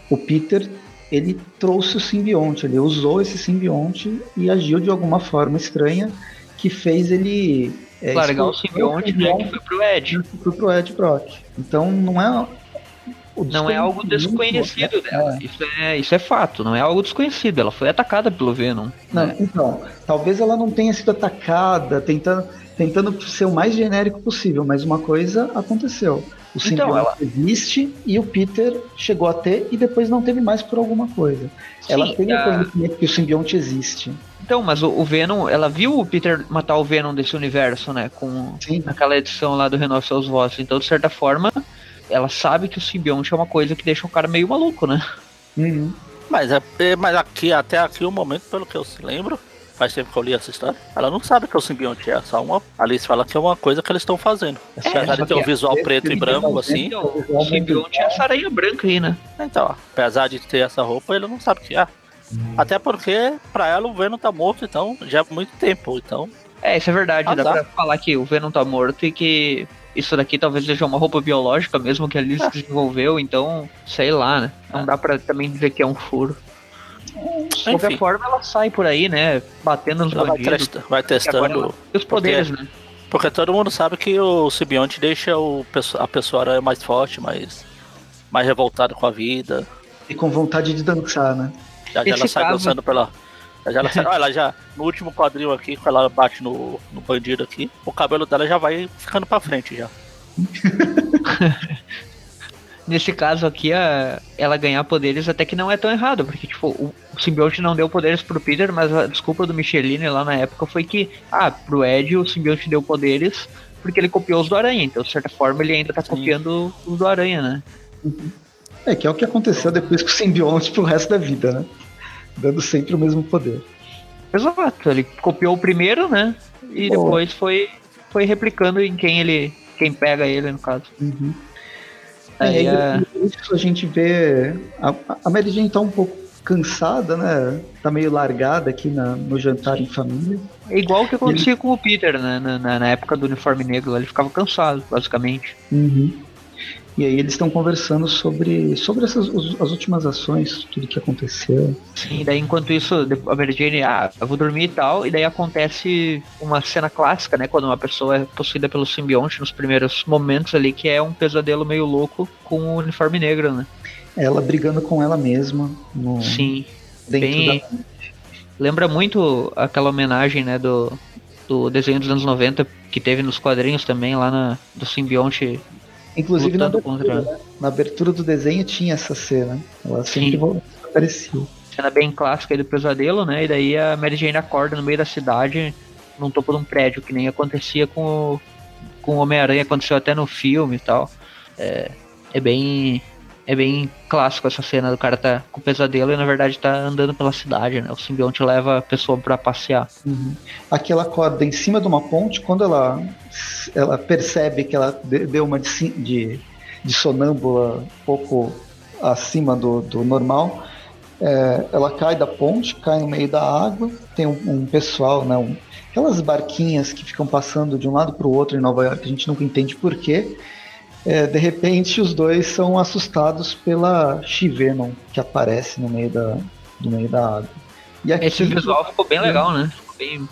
O Peter, ele trouxe o simbionte, ele usou esse simbionte e agiu de alguma forma estranha que fez ele é, largar o simbionte, né, que foi pro Ed. e foi pro Ed Brock. Então não é o Não é algo desconhecido dela. Isso é, isso é fato, não é algo desconhecido. Ela foi atacada pelo Venom. Não, né? então, talvez ela não tenha sido atacada, tentando, tentando ser o mais genérico possível, mas uma coisa aconteceu. O Então, simbionte ela- existe e o Peter chegou a ter e depois não teve mais por alguma coisa. ela Sim, tem o a- conhecimento que o simbionte existe. Então, mas o, o Venom, ela viu o Peter matar o Venom desse universo, né? Com Sim. naquela edição lá do Renove Seus Votos. Então, de certa forma, ela sabe que o simbionte é uma coisa que deixa o cara meio maluco, né? Uhum. Mas, é, é- mas aqui, até aqui o momento, pelo que eu se lembro, faz tempo que eu li essa história, ela não sabe que o simbionte é só uma. A Alice fala que é uma coisa que eles estão fazendo. Apesar só de ter um que visual esse preto e branco, assim. Então, o simbionte é essa aranha branca aí, né? Então, apesar de ter essa roupa, ele não sabe o que é. Até porque, pra ela, o Venom tá morto, então, já há muito tempo. Então, É, isso é verdade. Ah, Dá tá. pra falar que o Venom tá morto e que isso daqui talvez seja uma roupa biológica mesmo que a Alice desenvolveu, então, sei lá, né? Não É. dá pra também dizer que é um furo. De qualquer enfim, forma, ela sai por aí, né? Batendo nos ela vai, bandidos. testa- vai ela testando. tem os poderes, né? Porque todo mundo sabe que o simbionte deixa o, a pessoa aranha mais forte, mais, mais revoltada com a vida. E com vontade de dançar, né? Já, já ela sai caso- dançando pela, Já ela, sai, ela já, no último quadril aqui, quando ela bate no, no bandido aqui, o cabelo dela já vai ficando pra frente já. Nesse caso aqui, a, ela ganhar poderes até que não é tão errado, porque tipo, o, o simbionte não deu poderes pro Peter, mas a desculpa do Micheline lá na época foi que, ah, pro Ed o simbionte deu poderes porque ele copiou os do Aranha, então de certa forma ele ainda tá Sim. copiando os do Aranha, né? É, que é o que aconteceu depois com o simbionte pro resto da vida, né? Dando sempre o mesmo poder. Exato, ele copiou o primeiro, né? E depois foi, foi replicando em quem ele. quem pega ele, no caso. Uhum. Aí, é, isso a gente vê. A, a Mary Jane tá um pouco cansada, né? Tá meio largada aqui na, no jantar em família. É igual o que acontecia ele... com o Peter, né? Na, na, na, época do uniforme negro, ele ficava cansado, basicamente. Uhum. E aí eles estão conversando sobre, sobre essas as últimas ações, tudo que aconteceu. Sim, daí enquanto isso, a Mary Jane, ah, eu vou dormir e tal, e daí acontece uma cena clássica, né? Quando uma pessoa é possuída pelo simbionte nos primeiros momentos ali, que é um pesadelo meio louco com o uniforme negro, né? Ela brigando com ela mesma. No, Sim. Dentro bem... da... Lembra muito aquela homenagem, né, do, do desenho dos anos 90 que teve nos quadrinhos também, lá na, do simbionte Inclusive na abertura, né? na abertura do desenho tinha essa cena. Ela sempre Sim. aparecia. Cena bem clássica aí do pesadelo, né? E daí a Mary Jane acorda no meio da cidade, num topo de um prédio, que nem acontecia com o, com o Homem-Aranha, aconteceu até no filme e tal. É, é bem é bem clássico essa cena do cara tá com pesadelo e na verdade tá andando pela cidade, né? O simbionte leva a pessoa para passear. Uhum. Aqui ela acorda em cima de uma ponte, quando ela, ela percebe que ela deu uma de, de, de sonâmbula um pouco acima do, do normal, é, ela cai da ponte, cai no meio da água, tem um, um pessoal, né? Um, aquelas barquinhas que ficam passando de um lado para o outro em Nova York, a gente nunca entende porquê é, de repente os dois são assustados pela Chivenon que aparece no meio da, no meio da água. E aqui, Esse visual ficou bem legal, né? Ficou bem... O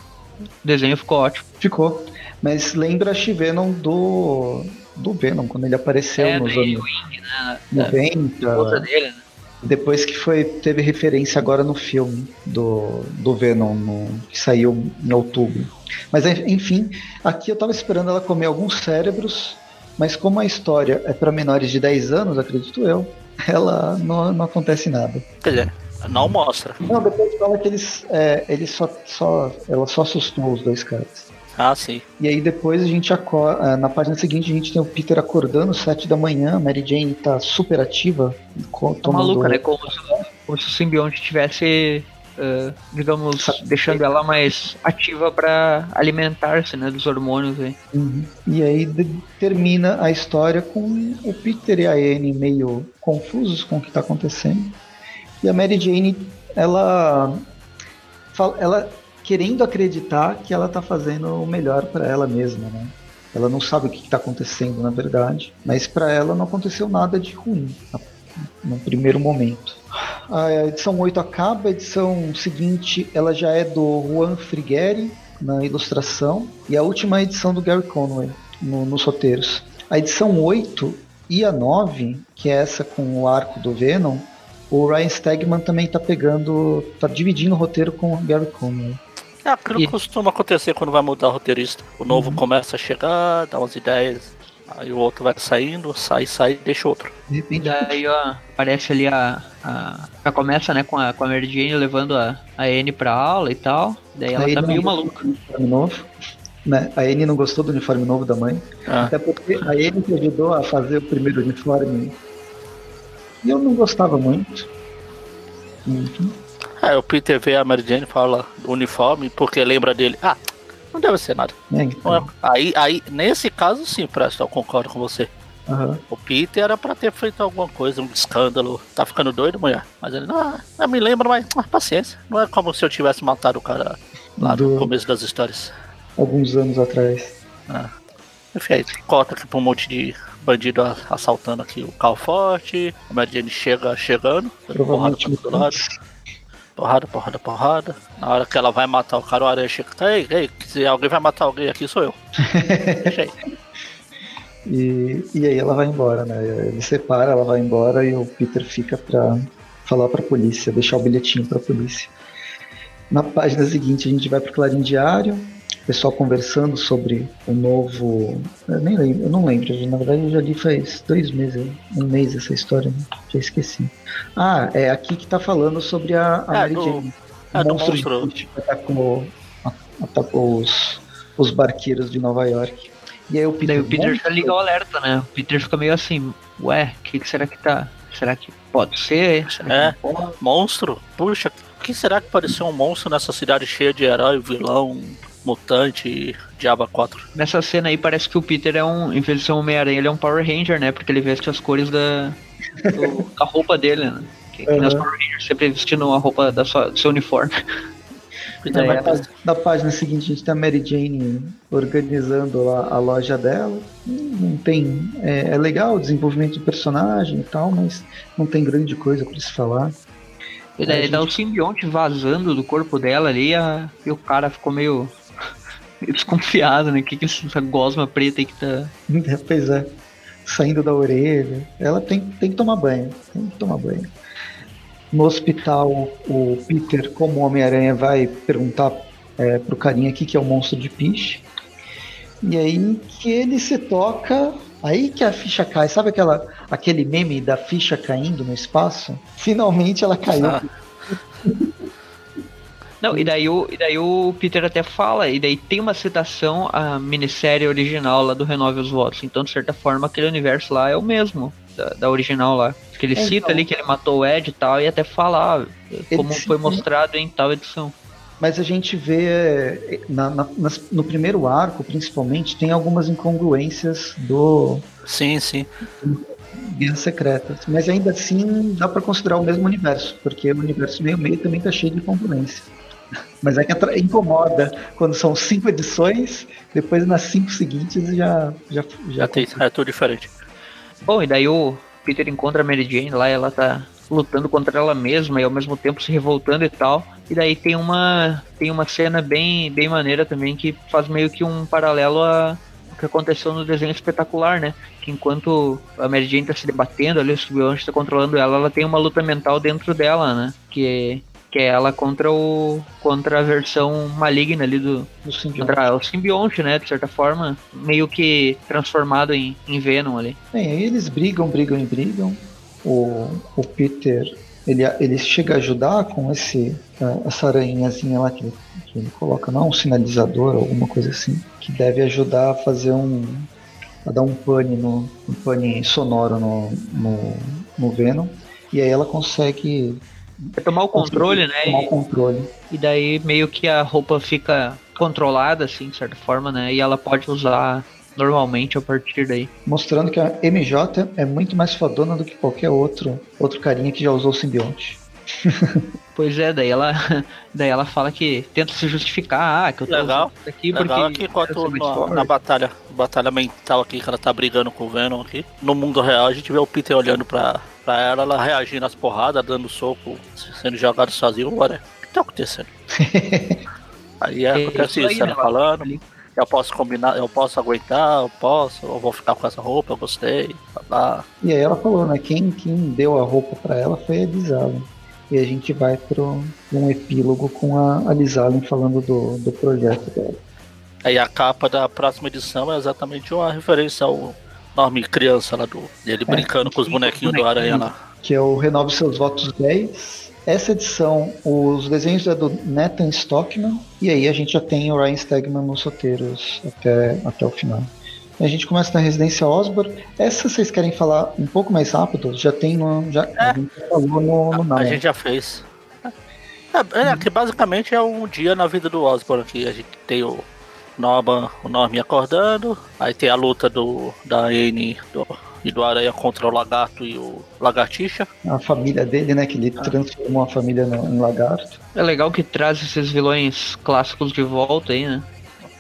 desenho ficou ótimo. Ficou. Mas lembra a Chivenon do, do Venom, quando ele apareceu é, nos anos Wing, né? 90. Dele, né? Depois que foi, teve referência agora no filme do, do Venom, no, que saiu em outubro. Mas enfim, aqui eu tava esperando ela comer alguns cérebros mas como a história é para menores de 10 anos, acredito eu, ela não, não acontece nada. Quer dizer, não mostra. Não, depois fala que eles, é, eles só, só, ela só assustou os dois caras. Ah, sim. E aí depois a gente acorda, é, na página seguinte a gente tem o Peter acordando às 7 da manhã, a Mary Jane tá super ativa. Tá maluca, né? Como se, como se o simbionte tivesse uh, digamos, deixando ela mais ativa para alimentar-se né, dos hormônios. Aí. Uhum. E aí termina a história com o Peter e a Anne meio confusos com o que está acontecendo. E a Mary Jane, ela, ela querendo acreditar que ela está fazendo o melhor para ela mesma, né? Ela não sabe o que está acontecendo na verdade, mas para ela não aconteceu nada de ruim no primeiro momento. A edição 8 acaba, a edição seguinte ela já é do Juan Frigueri na ilustração e a última edição do Gary Conway no, nos roteiros. A edição 8 e a 9, que é essa com o arco do Venom, o Ryan Stegman também está pegando, está dividindo o roteiro com o Gary Conway. É aquilo que costuma acontecer quando vai mudar o roteirista. O novo uhum. começa a chegar, dá umas ideias, Aí o outro vai saindo, sai, sai, deixa outro. E daí, ó, aparece ali a. a já começa, né, com a, com a Mary Jane levando a, a Anne pra aula e tal. Daí ela tá meio maluca. Novo. Né? A Anne não gostou do uniforme novo da mãe. Ah. Até porque a Anne que ajudou a fazer o primeiro uniforme. E eu não gostava muito. Uhum. É, o Peter vê a Mary Jane fala uniforme porque lembra dele. Ah, não deve ser nada. É, então. é. Aí, aí, nesse caso, sim, Presto, eu concordo com você. Uhum. O Peter era pra ter feito alguma coisa, um escândalo. Tá ficando doido, mulher. Mas ele, não, não me lembra, mas ah, paciência. Não é como se eu tivesse matado o cara lá Do... no começo das histórias. Alguns anos atrás. Ah. Enfim, aí corta aqui pra um monte de bandido assaltando aqui o carro forte. A Mary Jane chega chegando. Porrada lado. Porrada, porrada, porrada. Na hora que ela vai matar o cara, o aranha chega. Ei, ei, se alguém vai matar alguém aqui, sou eu. Deixa aí. E, e aí ela vai embora, né? Ele separa, ela vai embora e o Peter fica pra falar pra polícia, deixar o bilhetinho pra polícia. Na página seguinte a gente vai para o Clarim Diário, pessoal conversando sobre o novo. Eu nem lembro, eu não lembro, na verdade eu já li faz dois meses, um mês essa história, né? já esqueci. Ah, é aqui que tá falando sobre a, a É, Mary do- Jane. é, monstro monstro. de que atacou, atacou os, os barqueiros de Nova York. E aí o Peter, Daí o Peter já liga o alerta, né? O Peter fica meio assim, ué, o que, que será que tá? Será que pode ser? Será que É. pode? Monstro? Puxa, o que será que pareceu um monstro nessa cidade cheia de herói, vilão, mutante, Diaba 4? Nessa cena aí parece que o Peter é um, em vez de ser um Homem-Aranha, ele é um Power Ranger, né? Porque ele veste as cores da, do- da roupa dele, né? Que, que nas Uhum. Power Rangers sempre vestindo a roupa da sua, do seu uniforme. Peter É, vai na, pá- na página seguinte a gente tem a Mary Jane organizando lá a loja dela. Não tem. É, é legal o desenvolvimento do personagem e tal, mas não tem grande coisa pra se falar. E daí É, dá o gente- simbionte vazando do corpo dela ali a- e o cara ficou meio, meio desconfiado, né? O que, que essa gosma preta aí que tá. pois é. Saindo da orelha. Ela tem, tem que tomar banho. Tem que tomar banho. No hospital, o Peter, como Homem-Aranha, vai perguntar é, pro carinha aqui que é o monstro de piche. E aí que ele se toca. Aí que a ficha cai. Sabe aquela, aquele meme da ficha caindo no espaço? Finalmente ela caiu. Ah, Não, e daí, o, e daí o Peter até fala, e daí tem uma citação à minissérie original lá do Renove os Votos. Então, de certa forma, aquele universo lá é o mesmo da, da original lá. Que ele É, cita então. ali que ele matou o Ed e tal, e até fala ah, como foi né? mostrado em tal edição. Mas a gente vê na- na- nas- no primeiro arco, principalmente, tem algumas incongruências do sim, sim. Guerras Secretas. Mas ainda assim dá pra considerar o mesmo universo, porque o universo meio meio também tá cheio de incongruência. Mas é que incomoda quando são cinco edições, depois nas cinco seguintes já já, Já tem, é tudo diferente. Bom, e daí o Peter encontra a Mary Jane lá, ela tá lutando contra ela mesma e ao mesmo tempo se revoltando e tal. E daí tem uma tem uma cena bem bem maneira também que faz meio que um paralelo a o que aconteceu no desenho espetacular, né? Que enquanto a Mary Jane tá se debatendo ali, o Symbionte tá controlando ela, ela tem uma luta mental dentro dela, né? Que que é ela contra o contra a versão maligna ali do, do simbionte. contra o simbionte, né? De certa forma, meio que transformado em, em Venom ali. Bem, aí eles brigam, brigam e brigam. O, o Peter ele, ele chega a ajudar com esse eh, essa aranhazinha lá que ele, que ele coloca, não um sinalizador, alguma coisa assim, que deve ajudar a fazer um a dar um pane no um pane sonoro no, no, no Venom. E aí ela consegue É tomar o controle, né? tomar o E, controle. e daí meio que a roupa fica controlada, assim, de certa forma, né? E ela pode usar normalmente a partir daí. Mostrando que a MJ é muito mais fodona do que qualquer outro, outro carinha que já usou o simbionte. Pois é, daí ela, daí ela fala que tenta se justificar, ah, que eu tô Legal. usando isso aqui Legal é porque enquanto na, na batalha, batalha mental aqui, que ela tá brigando com o Venom aqui, no mundo real a gente vê o Peter olhando pra, pra ela, ela reagindo às porradas, dando soco, sendo jogado sozinho. Ué, o que tá acontecendo? Aí É acontece isso ela né, falando, eu posso combinar, eu posso aguentar, eu posso, eu vou ficar com essa roupa, eu gostei, blá, blá. E aí ela falou, né? Quem, quem deu a roupa pra ela foi a Liz Allen. E a gente vai para um epílogo com a, a Liz Allen falando do, do projeto dela. Aí a capa da próxima edição é exatamente uma referência ao nome criança lá do. Ele brincando com os bonequinhos do aranha lá. Que é o Renove Seus Votos 10. Essa edição, os desenhos é do Nathan Stockman. E aí a gente já tem o Ryan Stegman nos roteiros até, até o final. A gente começa na Residência Osborne. Essa vocês querem falar um pouco mais rápido? Já tem no. Já, A gente já falou no, no A gente já fez. É, é, que basicamente é um dia na vida do Osborn aqui. A gente tem o Norman, o Norman acordando, aí tem a luta do da Anne do, e do Aranha contra o Lagarto e o Lagartixa. A família dele, né? Que ele transformou a família no- em lagarto. É legal que traz esses vilões clássicos de volta aí, né?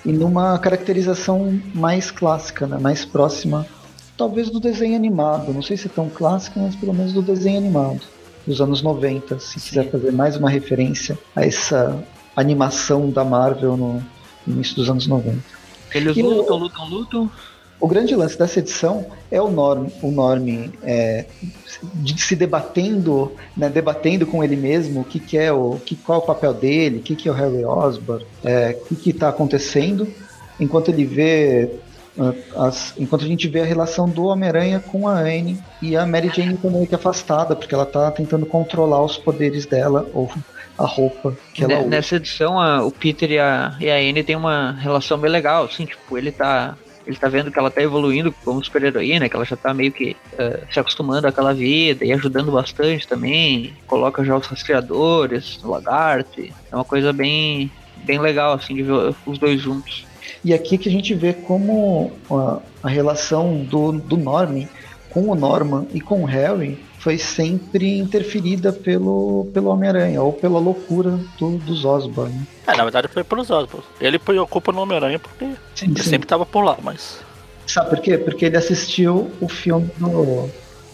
E numa caracterização mais clássica, né? Mais próxima, talvez do desenho animado. Não sei se é tão clássica, mas pelo menos do desenho animado. Dos anos 90, se quiser fazer mais uma referência a essa animação da Marvel no início dos anos 90. Eles E o- lutam, lutam, lutam. O grande lance dessa edição é o Norm, o Norm é, de se debatendo, né, debatendo com ele mesmo o que, que é o que, qual é o papel dele, o que, que é o Harry Osborn, é, o que está acontecendo, enquanto ele vê as, enquanto a gente vê a relação do Homem-Aranha com a Anne e a Mary Jane meio que afastada, porque ela tá tentando controlar os poderes dela, ou a roupa que ela usa. Nessa edição, a, o Peter e a, e a Anne tem uma relação bem legal, assim, tipo, ele tá ele tá vendo que ela tá evoluindo como super-heroína, que ela já tá meio que uh, se acostumando àquela vida e ajudando bastante também. Coloca já os rastreadores, o lagarto. É uma coisa bem, bem legal, assim, de ver os dois juntos. E aqui que a gente vê como a, a relação do, do Norman com o Norman e com o Harry foi sempre interferida pelo, pelo Homem-Aranha, ou pela loucura do, dos Osborn. Né? É, na verdade foi pelos Osborn. Ele põe a culpa no Homem-Aranha porque sim, ele sim. sempre estava por lá, mas. Sabe por quê? Porque ele assistiu o filme do,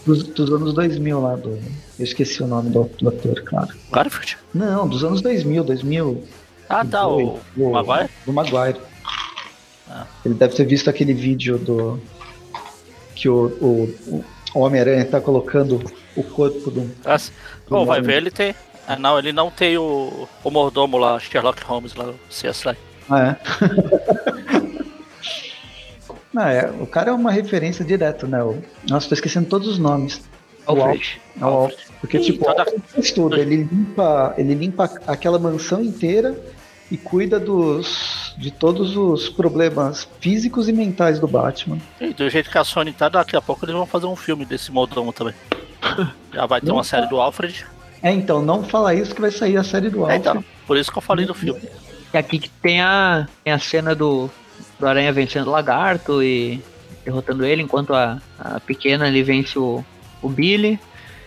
dos, dos anos 2000 lá, do. Eu esqueci o nome do, do ator, claro. Garfield? Não, dos anos 2000, 2000. Ah, tá, o, o, Maguire? Do Maguire. Ah. Ele deve ter visto aquele vídeo do. Que o, o, o Homem-Aranha tá colocando o corpo do. Ah, do vai ver, ele tem. Ah, não, ele não tem o, o mordomo lá, Sherlock Holmes lá, o CSI. Ah, é? não, é, o cara é uma referência direto, né? O, nossa, tô esquecendo todos os nomes. Alfred. O Alfred. Porque, Ih, tipo, toda... tudo. Ele limpa, ele limpa aquela mansão inteira e cuida dos de todos os problemas físicos e mentais do Batman. E do jeito que a Sony tá, daqui a pouco eles vão fazer um filme desse modão também. Já vai ter não uma série do Alfred. É, então, não fala isso que vai sair a série do Alfred. É, então, por isso que eu falei do filme. E aqui que tem a, tem a cena do, do Aranha vencendo o lagarto e derrotando ele, enquanto a, a pequena ali vence o, o Billy.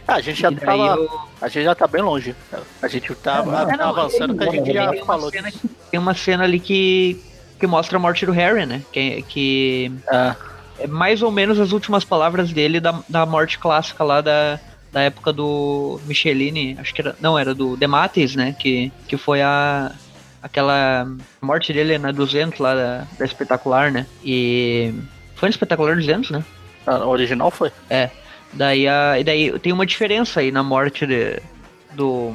Ah, a gente já tava. Eu... A gente já tá bem longe. A gente tá é, não, avançando que a gente já falou. Que, tem uma cena ali que, que mostra a morte do Harry, né? Que, que ah. é mais ou menos as últimas palavras dele da, da morte clássica lá da, da época do Michelini, acho que era. Não, era do Demates, né? Que, que foi a. Aquela morte dele na 200 lá da, da espetacular, né? E. Foi no espetacular 200, né? Ah, o original foi. É. Daí, a, e daí tem uma diferença aí na morte de, do,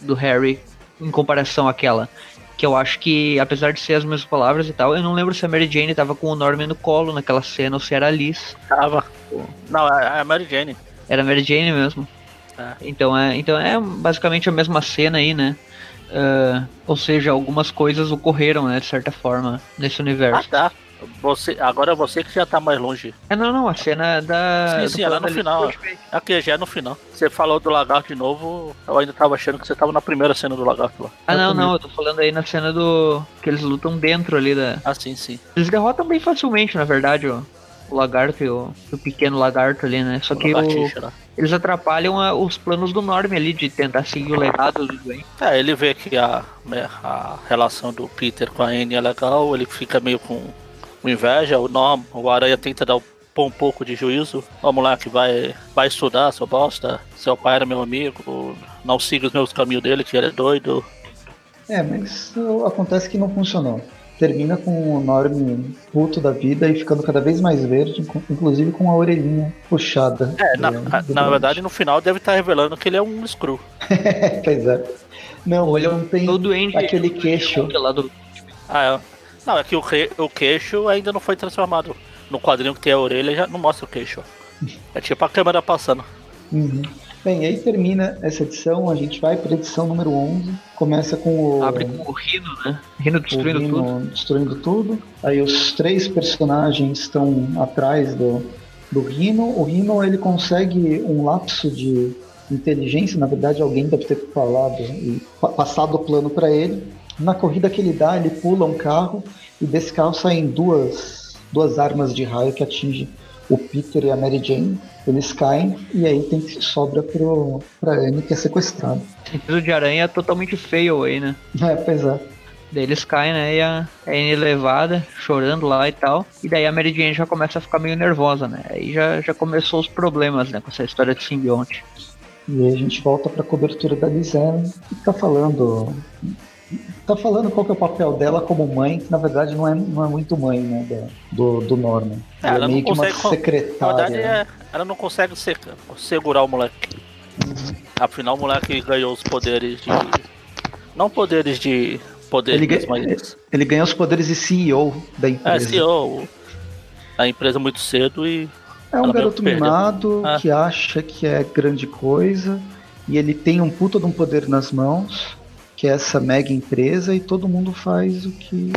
do Harry em comparação àquela. Que eu acho que, apesar de ser as mesmas palavras e tal, eu não lembro se a Mary Jane tava com o Norman no colo naquela cena ou se era a Liz. Tava. Não, é a Mary Jane. Era a Mary Jane mesmo. É. Então, é, então é basicamente a mesma cena aí, né? Uh, ou seja, algumas coisas ocorreram, né, de certa forma, nesse universo. Ah, tá. Você, agora é você que já tá mais longe. É, não, não, a cena da. Sim, sim, ela é no final. Aqui já é no final. Você falou do lagarto de novo, eu ainda tava achando que você tava na primeira cena do lagarto lá. Ah, não, não, eu tô falando aí na cena do. que eles lutam dentro ali da. Ah, sim, sim. Eles derrotam bem facilmente, na verdade, ó. O lagarto e o, o pequeno lagarto ali, né? Só o que o, eles atrapalham a, os planos do Norm ali de tentar seguir o legado do Dwayne. É, ele vê que a, né, a relação do Peter com a Anne é legal, ele fica meio com com inveja, o, Norm, o Aranha tenta dar um pouco de juízo. O moleque vai, vai estudar, seu bosta. Seu pai era meu amigo, não siga os meus caminhos dele, que ele é doido. É, mas acontece que não funcionou. Termina com o Norm puto da vida e ficando cada vez mais verde, inclusive com a orelhinha puxada. É, na, na verdade, no final deve estar revelando que ele é um screw. pois é. Não, ele não tem aquele queixo. Ah, é. Não, é que o, o queixo ainda não foi transformado. No quadrinho que tem a orelha já não mostra o queixo. É tipo a câmera passando. Uhum. Bem, aí termina essa edição, a gente vai para a edição número 11. Começa com o. Abre com o Rino, né? Rino destruindo Rino tudo. Destruindo tudo. Aí os três personagens estão atrás do, do Rino. O Rino ele consegue um lapso de inteligência, na verdade alguém deve ter falado e passado o plano para ele. Na corrida que ele dá, ele pula um carro e desse carro saem duas, duas armas de raio que atingem o Peter e a Mary Jane. Eles caem e aí tem que sobra pro, pra Anne que é sequestrada. Sentido de aranha é totalmente feio aí, né? É, pois é. Daí eles caem, né? E a Anne levada, chorando lá e tal. E daí a Mary Jane já começa a ficar meio nervosa, né? Aí já, já começou os problemas, né? Com essa história de simbionte. E aí a gente volta pra cobertura da Lizelle, que tá falando tá falando qual que é o papel dela como mãe, que na verdade não é, não é muito mãe, né? Do, do Norman. É, ela, ela é meio não que uma consegue secretária. Na verdade, é, ela não consegue se- segurar o moleque. Afinal, o moleque ganhou os poderes de. Não poderes de poderes, Ele ganha- mas. Ele ganhou os poderes de CEO da É, empresa. CEO a empresa muito cedo e. É um garoto mimado Ah. que acha que é grande coisa e ele tem um puta de um poder nas mãos, que é essa mega empresa, e todo mundo faz o que.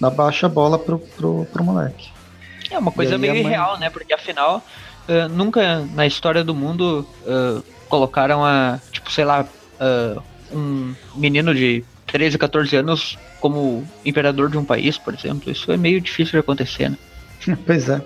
Dá baixa bola pro, pro, pro moleque. É uma coisa meio mãe- irreal, né? Porque afinal, eh, nunca na história do mundo eh, colocaram a, tipo, sei lá, eh, um menino de 13, 14 anos como imperador de um país, por exemplo. Isso é meio difícil de acontecer, né? pois é.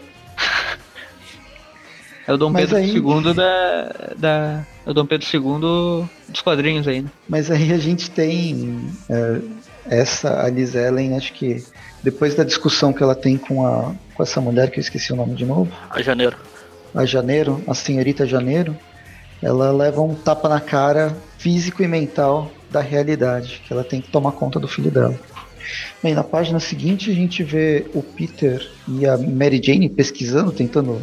É o Dom Mas Pedro aí- II da, da. É o Dom Pedro II dos quadrinhos aí, né? Mas aí a gente tem é, essa, a Liz Ellen, acho que depois da discussão que ela tem com, a, com essa mulher, que eu esqueci o nome de novo, A janeiro. a Janeiro, a senhorita Janeiro, ela leva um tapa na cara físico e mental da realidade, que ela tem que tomar conta do filho dela. Bem, na página seguinte a gente vê o Peter e a Mary Jane pesquisando, tentando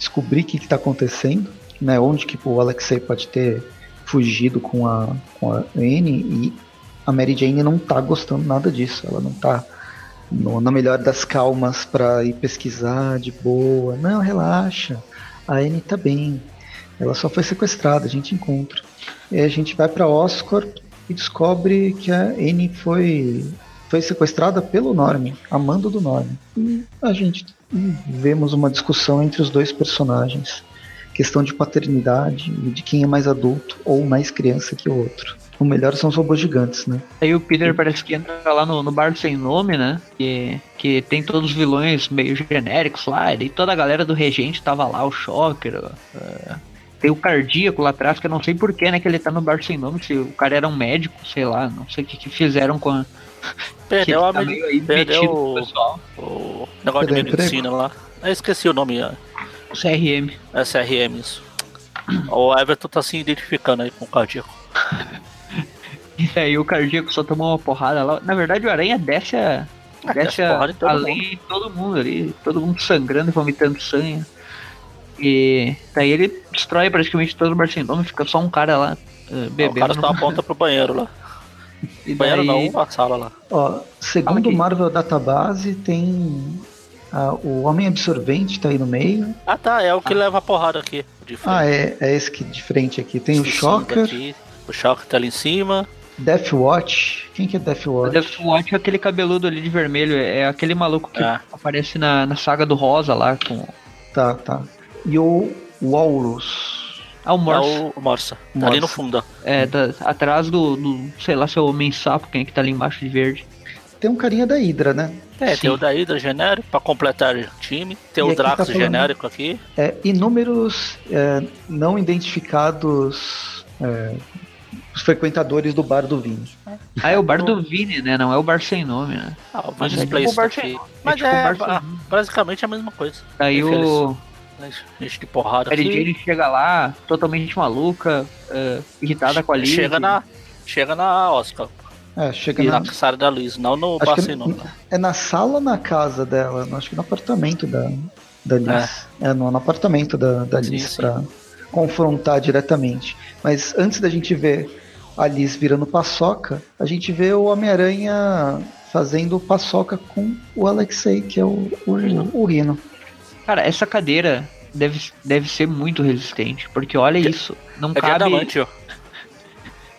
descobrir o que está acontecendo, né, onde que o Alexei pode ter fugido com a, com a Anne e a Mary Jane não tá gostando nada disso, ela não tá no, na melhor das calmas para ir pesquisar de boa. Não, relaxa. A Anne tá bem. Ela só foi sequestrada, a gente encontra. E a gente vai para Oscorp e descobre que a Anne foi foi sequestrada pelo Norman, amando do Norman. E a gente vemos uma discussão entre os dois personagens. Questão de paternidade e de quem é mais adulto ou mais criança que o outro. O melhor são os robôs gigantes, né? Aí o Peter parece que entra lá no, no bar sem nome, né? Que, que tem todos os vilões meio genéricos lá. E toda a galera do Regente tava lá, o Shocker. eh, tem o Cardíaco lá atrás, que eu não sei porquê, né? Que ele tá no bar sem nome. Se o cara era um médico, sei lá. Não sei o que, que fizeram com a. que Perdeu, a tá me- meio aí perdeu o- pessoal. o negócio de emprego? medicina lá. Eu esqueci o nome, é O CRM. SRM, isso. O Everton tá se identificando aí com o cardíaco. E aí o Cardíaco só tomou uma porrada lá. Na verdade, o Aranha desce a. Ah, desce a, porrada todo além mundo. de todo mundo ali. Todo mundo sangrando e vomitando sangue. E daí ele destrói praticamente todo o Barcelona, fica só um cara lá eh, o bebendo. cara no- só aponta pro banheiro lá. e Banheiro daí- não, a sala lá. Ó, segundo o Marvel Database, tem ah, o Homem Absorvente tá aí no meio. Ah tá, é o que leva a porrada aqui. De frente. Ah, é, é esse que de frente aqui. Tem o Esse Shocker, daqui. O Shocker tá ali em cima. Death Watch. Quem que é Death O Watch? Deathwatch é aquele cabeludo ali de vermelho, é aquele maluco que É. aparece na, na saga do Rosa lá com. Tá, tá. E o Walrus. Ah, o Morse. É o Morsa. Tá ali no Morsa. fundo, ó. É, da- atrás do, do. Sei lá se é o Homem Sapo, quem é que tá ali embaixo de verde. Tem um carinha da Hydra, né? É, Sim. tem o da Hydra genérico pra completar o time. Tem E o tá Drax falando- genérico aqui. É, inúmeros é, não identificados é, os frequentadores do bar do vinho. Ah, é o bar do Vini, né? Não é o bar sem nome, né? Ah, o Mas Vince é tipo o Bar sem- Mas tipo o é, Bar sem basicamente a mesma coisa. Infeliz. o. Gente de porrada A Mary. Jane chega lá, totalmente maluca, eh, irritada com a Liz. Chega na, chega na Oscar. É, chega E na, na sala da Liz, não no sem nome. é na sala ou na casa dela? Acho que no apartamento da, da Liz. É, no, no apartamento da, da Sim, Liz sim. pra confrontar diretamente. Mas antes da gente ver a Liz virando paçoca, a gente vê o Homem-Aranha fazendo paçoca com o Alexei, que é o, o, o Rino. Cara, essa cadeira deve, deve ser muito resistente, porque olha isso, não É de cabe adamante, ó.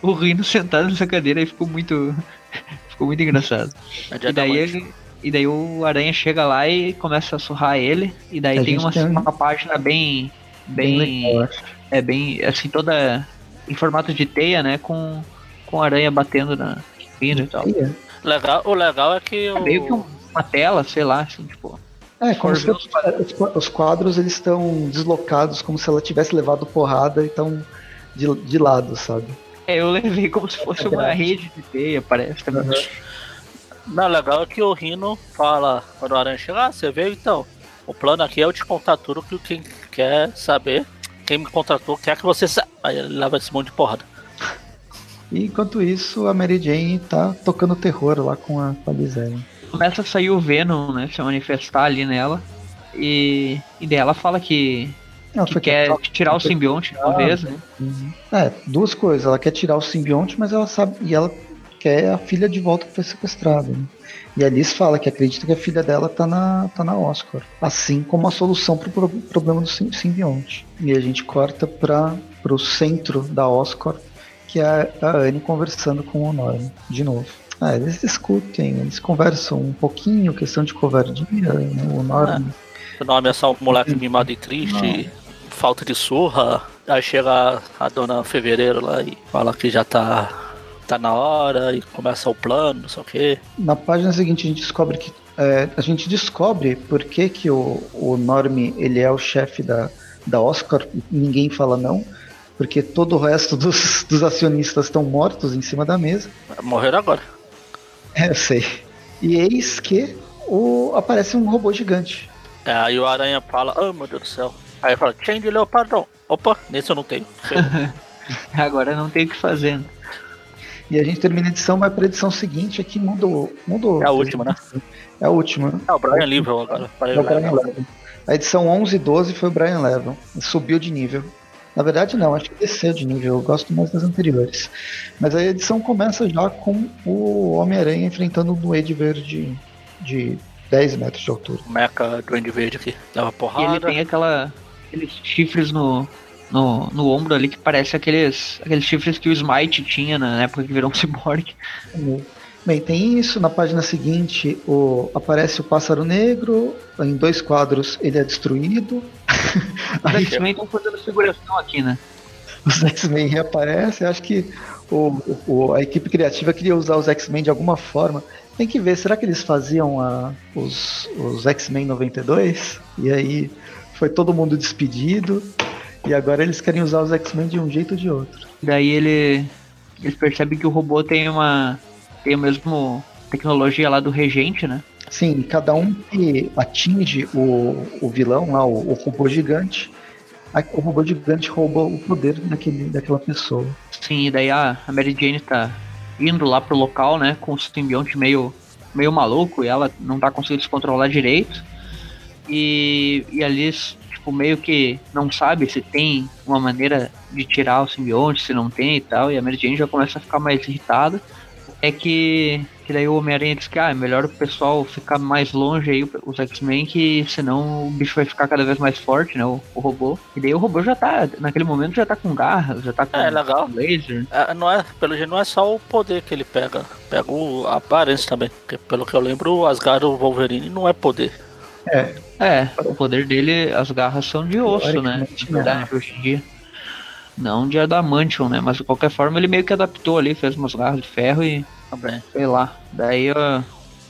o Rino sentado nessa cadeira e ficou muito. ficou muito engraçado. É E daí, ele, e daí o Aranha chega lá e começa a surrar ele, e daí A tem uma, tem um- uma página bem. Bem bem. legal, é bem. assim, toda. em formato de teia, né? Com, com a aranha batendo na Rino e tal. É. Legal, o legal é que É o... meio que um- uma tela, sei lá, assim, tipo. É, como se ver os quadros, os quadros eles estão deslocados, como se ela tivesse levado porrada e estão de, de lado, sabe? É, eu levei como se fosse É uma rede de teia, parece também. Não, legal é que o Rino fala, quando o Aranha ah, você veio então. O plano aqui é eu te contar tudo que quem quer saber, quem me contratou quer que você saiba. Aí ele leva esse monte de porrada. E enquanto isso, a Mary Jane tá tocando terror lá com a, com a Gisele. Começa a sair o Venom, né? Se manifestar ali nela. E, e daí ela fala que, Ela que quer tentar- tirar o simbionte de uma vez, né? Uhum. É, duas coisas. Ela quer tirar o simbionte, mas ela sabe. E ela quer a filha de volta que foi sequestrada. né? E a Liz fala que acredita que a filha dela tá na, tá na Oscar. Assim como a solução pro pro- problema do sim- simbionte. E a gente corta para pro centro da Oscar, que é a Anne conversando com o Norm, de novo. Ah, eles discutem, eles conversam um pouquinho, questão de covardia, né? o Norm. O nome é só um moleque mimado e triste, falta de surra. Aí chega a, dona Fevereiro lá e fala que já tá, tá na hora e começa o plano, não sei o quê. Na página seguinte a gente descobre que é, a gente descobre por que, que o, o Norm ele é o chefe da, da Oscar ninguém fala não, porque todo o resto dos, dos acionistas estão mortos em cima da mesa. Morreram agora. É, eu sei. E eis que o, aparece um robô gigante. É, aí o Aranha fala, ah meu Deus do céu. Aí fala, Change Leopardon. Opa, nesse eu não tenho. Agora não tem o que fazer. né? E a gente termina a edição, vai para a edição seguinte, aqui mudou. mudou É a última, né? É a última. né? É o Brian Livell agora. É o Brian Levin. A edição 11 e 12 foi o Brian Levin. Subiu de nível. Na verdade, não, acho que desceu de nível. Eu gosto mais das anteriores. Mas a edição começa já com o Homem-Aranha enfrentando um Duende Verde de 10 metros de altura. O Mecha Duende Verde aqui. Leva E ele porrada. tem aquela, aqueles chifres no, no, no ombro ali que parece aqueles, aqueles chifres que o Smite tinha na época que virou um cyborg. Bem, tem isso. Na página seguinte, o, aparece o Pássaro Negro. Em dois quadros, ele é destruído. Os X-Men estão fazendo figuração aqui, né? os X-Men reaparecem. Acho que o, o- a equipe criativa queria usar os X-Men de alguma forma. Tem que ver, será que eles faziam a- os, os X-Men 92? E aí foi todo mundo despedido. E agora eles querem usar os X-Men de um jeito ou de outro. Daí ele, eles percebem que o robô tem uma tem a mesma tecnologia lá do regente, né? Sim, cada um que atinge o, o vilão lá, o, o robô gigante, o robô gigante rouba o poder daquele, daquela pessoa. Sim, e daí a, a Mary Jane tá indo lá pro local, né? Com o simbionte meio, meio maluco e ela não tá conseguindo se controlar direito. E, e a Liz, tipo, meio que não sabe se tem uma maneira de tirar o simbionte, se não tem e tal. E a Mary Jane já começa a ficar mais irritada. É que, que daí o Homem-Aranha diz que ah, é melhor o pessoal ficar mais longe aí, os X-Men, que senão o bicho vai ficar cada vez mais forte, né? O, o robô. E daí o robô já tá, naquele momento, já tá com garras, já tá com É, legal. laser. É, não é, pelo jeito não é só o poder que ele pega, pega o, a aparência também. Porque, pelo que eu lembro, o Asgard o Wolverine não é poder. É, É, o poder dele, as garras são de osso, né? Na verdade, hoje em dia. Não de adamantium, né? Mas de qualquer forma ele meio que adaptou ali, fez umas garras de ferro e sei lá. Daí ó,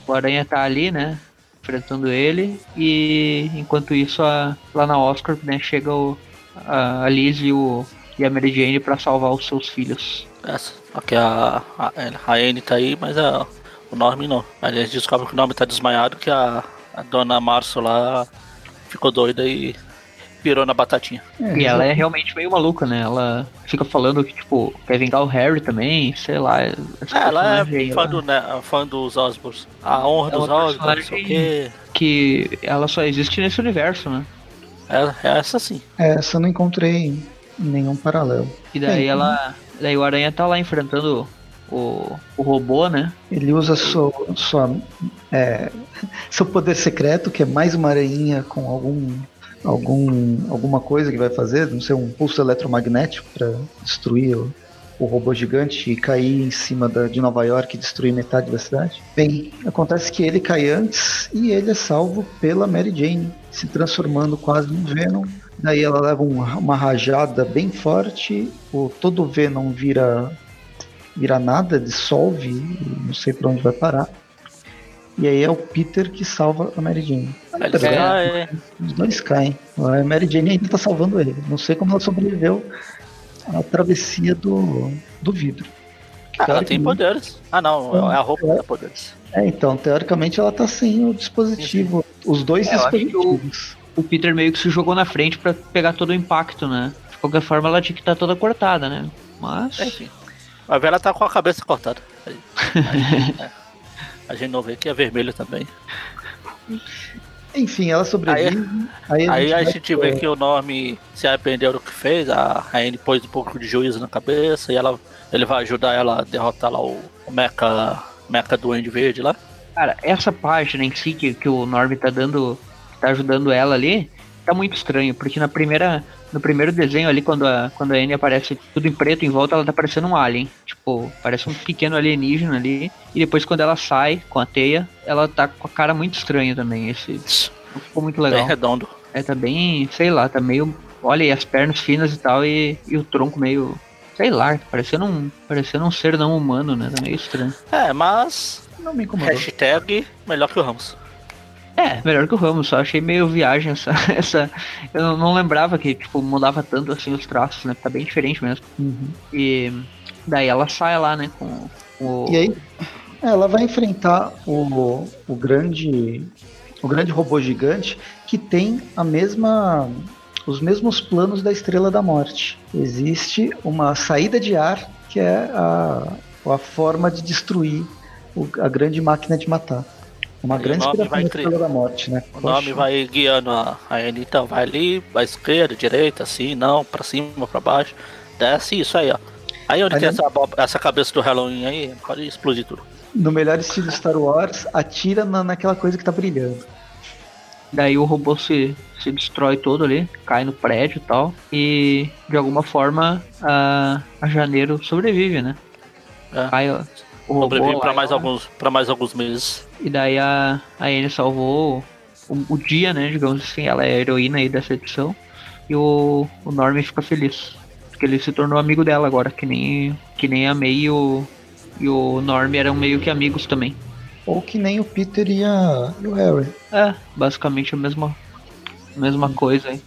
o Aranha tá ali, né? Enfrentando ele. E enquanto isso, a- lá na Oscar, né, chega o, a, a Liz e, o, e a Mary Jane pra salvar os seus filhos. Essa. Aqui a, a, a Anne tá aí, mas a, o Norm não. Aí eles descobrem que o Norm tá desmaiado, que a, a dona Março lá ficou doida e pirou na batatinha. é, E ela é realmente meio maluca, né? Ela fica falando que, tipo, quer vingar o Harry também, sei lá. esse É, ela é fã, ela- do, né, fã dos Osborns. A honra É dos Osborns, não sei o quê. que ela só existe nesse universo, né? É, é essa sim. essa eu não encontrei nenhum paralelo. E daí É, ela. Daí o Aranha tá lá enfrentando o, o robô, né? Ele usa sua, sua, é, seu poder secreto, que é mais uma aranha com algum, algum, alguma coisa que vai fazer, não sei, um pulso eletromagnético para destruir o, o robô gigante e cair em cima da, de Nova York e destruir metade da cidade. Bem, acontece que ele cai antes e ele é salvo pela Mary Jane, se transformando quase no Venom. Daí ela leva um- uma rajada bem forte, o, todo o Venom vira vira nada, dissolve, não sei pra onde vai parar. E aí é o Peter que salva a Mary Jane. Aí eles É. Os dois caem. A Mary Jane ainda tá salvando ele. Não sei como ela sobreviveu à travessia do, do vidro. Ah, ela tem poderes. Ah, não, é a roupa que dá poderes. É, então, teoricamente ela tá sem o dispositivo. Os dois É, dispositivos. O Peter meio que se jogou na frente pra pegar todo o impacto, né? De qualquer forma, ela tinha que estar toda cortada, né? Mas. Enfim. A vela tá com a cabeça cortada. É. A gente não vê que é vermelho também. Enfim, ela sobrevive. Aí, aí a gente, a gente vê que o nome se arrependeu do que fez. A Raine pôs um pouco de juízo na cabeça e ela, ele vai ajudar ela a derrotar lá o, o Mecha, Mecha Duende Verde lá. Cara, essa página em si que, que o Norm tá dando. tá ajudando ela ali, tá muito estranho, porque na primeira. No primeiro desenho ali, quando a, quando a Anne aparece tudo em preto em volta, ela tá parecendo um alien. Tipo, parece um pequeno alienígena ali. E depois quando ela sai com a teia, ela tá com a cara muito estranha também. Esse ficou muito legal. Bem redondo. É, tá bem, sei lá, tá meio. Olha aí, as pernas finas e tal, e, e o tronco meio. Sei lá, parecendo um, parecendo um ser não humano, né? Tá meio estranho. É, mas. Não me incomodou. Hashtag melhor que o Ramos. É, melhor que o Ramos, só achei meio viagem essa. essa eu não, lembrava que, tipo, mudava tanto assim os traços, né? Tá bem diferente mesmo. Uhum. E daí ela sai lá, né, com, com o. E aí, ela vai enfrentar o, o grande. O grande robô gigante que tem a mesma. Os mesmos planos da Estrela da Morte. Existe uma saída de ar que é a, a forma de destruir o, a grande máquina de matar. Uma E grande nome inspiração vai da Morte, né? O nome vai guiando a, a então vai ali, pra esquerda, direita, assim, não, pra cima, pra baixo. Desce isso aí, ó. Aí onde Aí tem essa, essa cabeça do Halloween aí, pode explodir tudo. No melhor estilo Star Wars, atira na, naquela coisa que tá brilhando. Daí o robô se, se destrói todo ali, cai no prédio e tal. E de alguma forma a, a janeiro sobrevive, né? É. Cai ó, o. Sobrevive e mais, alguns, mais alguns meses. E daí a, a Anne salvou o, o dia, né? Digamos assim, ela é a heroína aí dessa edição. E o, o Norm fica feliz. Porque ele se tornou amigo dela agora, que nem, que nem a May e o, e o Norm eram meio que amigos também. Ou que nem o Peter e, a, e o Harry. É, basicamente a mesma, mesma coisa aí.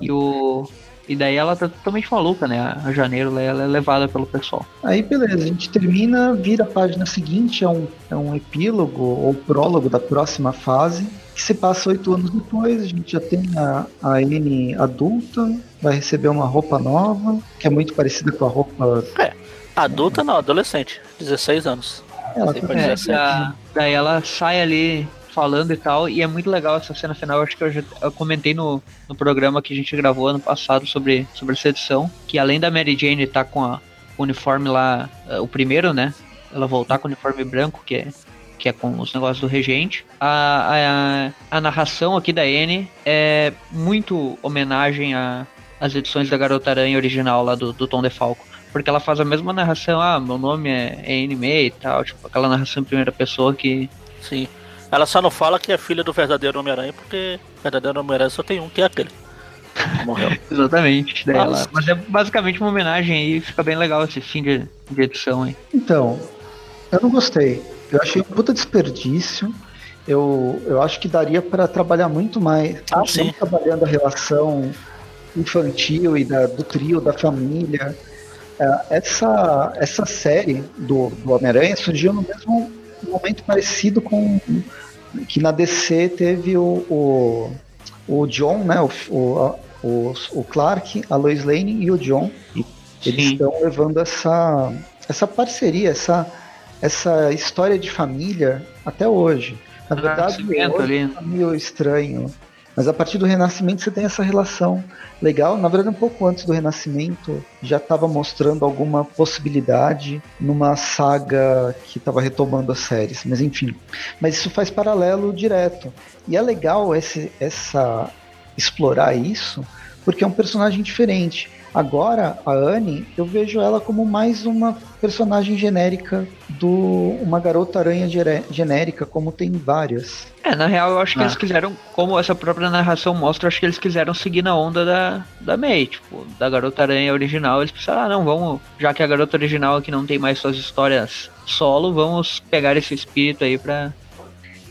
E o. E daí ela tá totalmente maluca, né? A janeiro ela é levada pelo pessoal. Aí beleza, a gente termina, vira a página seguinte, é um, é um epílogo ou prólogo da próxima fase, que se passa oito anos depois, a gente já tem a, a Anne adulta, vai receber uma roupa nova, que é muito parecida com a roupa. Adulta não, adolescente, 16 anos. Ela tá É, daí ela sai ali falando e tal, e é muito legal essa cena final. Acho que eu já eu comentei no, no programa que a gente gravou ano passado sobre, sobre essa edição, que além da Mary Jane estar com a, o uniforme lá, eh, o primeiro, né? Ela voltar com o uniforme branco, que é, que é com os negócios do regente. A, a, a narração aqui da Anne é muito homenagem às edições da Garota Aranha original lá do, do Tom DeFalco. Porque ela faz a mesma narração, ah, meu nome é Anne May e tal, tipo, aquela narração em primeira pessoa que. Sim. Ela só não fala que é filha do verdadeiro Homem-Aranha, porque o verdadeiro Homem-Aranha só tem um, que é aquele. Morreu. Exatamente. Daí Nossa. ela, mas é basicamente uma homenagem aí, fica bem legal esse fim de, de edição aí. Então, eu não gostei. Eu achei um puta desperdício. Eu, eu acho que daria para trabalhar muito mais. Ah, sim. trabalhando a relação infantil e da, do trio, da família. É, Essa, essa série do, do Homem-Aranha surgiu no mesmo momento parecido com que na DC teve o, o, o John, né? O, o, o, o Clark, a Lois Lane e o John. Eles Sim. estão levando essa, essa parceria, essa, essa história de família até hoje. Na verdade, Renascimento hoje ali. tá meio estranho. Mas a partir do Renascimento você tem essa relação legal. Na verdade, um pouco antes do Renascimento já estava mostrando alguma possibilidade numa saga que estava retomando as séries. Mas enfim. Mas isso faz paralelo direto. E é legal esse, essa explorar isso, porque é um personagem diferente. Agora, a Anne, eu vejo ela como mais uma personagem genérica do uma garota aranha genérica, como tem várias. É, na real eu acho que Ah. eles quiseram, como essa própria narração mostra, eu acho que eles quiseram seguir na onda da, da May, tipo, da Garota Aranha original, eles pensaram, ah não, vamos, já que a garota original aqui não tem mais suas histórias solo, vamos pegar esse espírito aí pra.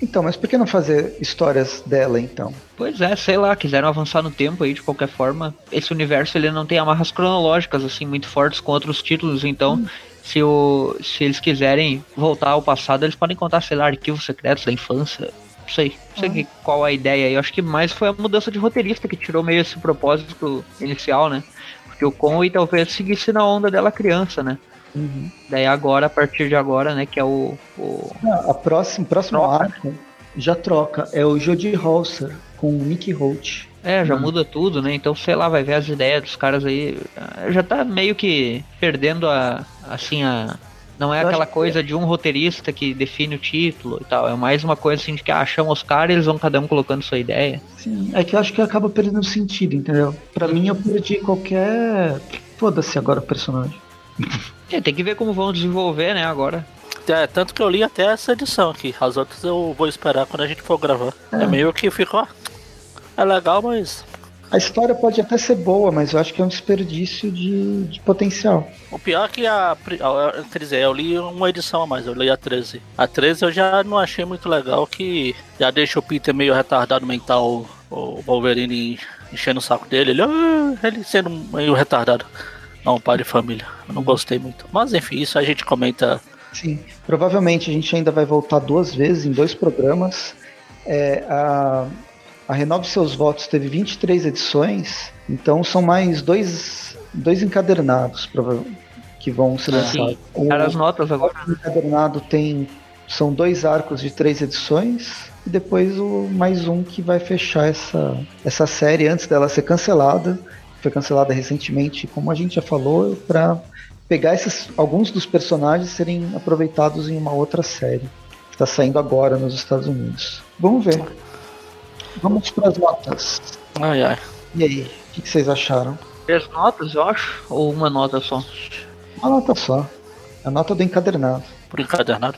Então, mas por que não fazer histórias dela então? Pois é, sei lá, quiseram avançar no tempo aí de qualquer forma. Esse universo ele não tem amarras cronológicas assim muito fortes com outros títulos, então se, o, se eles quiserem voltar ao passado, eles podem contar, sei lá, arquivos secretos da infância. Não sei, não sei que- qual a ideia aí. Eu acho que mais foi a mudança de roteirista que tirou meio esse propósito inicial, né? Porque o Conway talvez seguisse na onda dela criança, né? Uhum. Daí agora, a partir de agora, né, que é o. o... Não, a próxima, próximo Troca. arco já troca. É o Jodie Halser com o Nick Holt. É, já Hum. muda tudo, né? Então, sei lá, vai ver as ideias dos caras aí. Ah, Já tá meio que perdendo a. Assim, a. Não é Eu aquela coisa de um roteirista que define o título e tal. É mais uma coisa assim de que ah, chama os caras e eles vão cada um colocando sua ideia. Sim, é que eu acho que acaba perdendo sentido, entendeu? Pra mim eu perdi qualquer. Foda-se agora o personagem. É, tem que ver como vão desenvolver, né, agora. É, tanto que eu li até essa edição aqui. As outras eu vou esperar quando a gente for gravar. É, É. meio que ficou. ó, É legal, mas. A história pode até ser boa, mas eu acho que é um desperdício de, de potencial. O pior é que a. a- Quer dizer, eu li uma edição a mais, eu li a 13. A 13 eu já não achei muito legal, que já deixa o Peter meio retardado mental, o Wolverine enchendo o saco dele. Ele, "Ah", ele sendo meio retardado. Não, pai de família. Eu não gostei muito. Mas enfim, isso a gente comenta. Sim, provavelmente a gente ainda vai voltar duas vezes em dois programas. É, a, a Renove Seus Votos teve 23 edições, então são mais dois, dois encadernados que vão ser Ah, lançados. sim. O Cara, as notas agora. encadernado tem são dois arcos de três edições e depois o mais um que vai fechar essa, essa série antes dela ser cancelada. Foi cancelada recentemente, como a gente já falou, para pegar esses alguns dos personagens serem aproveitados em uma outra série que está saindo agora nos Estados Unidos. Vamos ver. Vamos para as notas. Ai ai. E aí, o que que vocês acharam? Três notas, eu acho? Ou uma nota só? Uma nota só. A nota do encadernado. Por encadernado.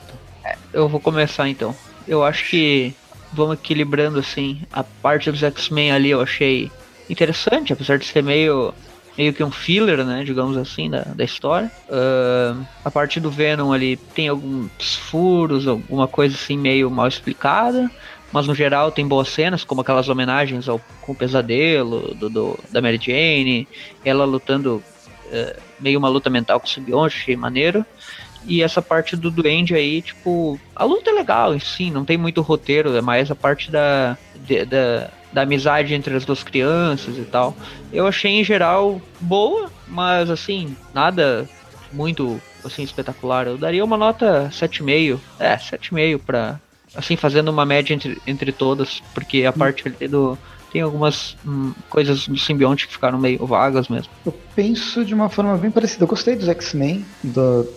Eu vou começar então. Eu acho que vamos equilibrando assim. A parte dos X-Men ali eu achei interessante, apesar de ser meio meio que um filler, né, digamos assim, da, da história. Ahn, a parte do Venom ali tem alguns furos, alguma coisa assim meio mal explicada. Mas no geral tem boas cenas, como aquelas homenagens ao com o pesadelo do, do- da Mary Jane, ela lutando eh, meio uma luta mental com o simbionte, achei maneiro. E essa parte do Duende aí, tipo, a luta é legal, sim, não tem muito roteiro, é mais a parte da, de- da, da amizade entre as duas crianças e tal. Eu achei em geral boa, mas assim, nada muito assim espetacular. Eu daria uma nota 7,5. É, 7,5 pra. Assim, fazendo uma média entre, entre todas, porque a parte ali do. Tem algumas hum, coisas do simbionte que ficaram meio vagas mesmo. Eu penso de uma forma bem parecida. Eu gostei dos X-Men,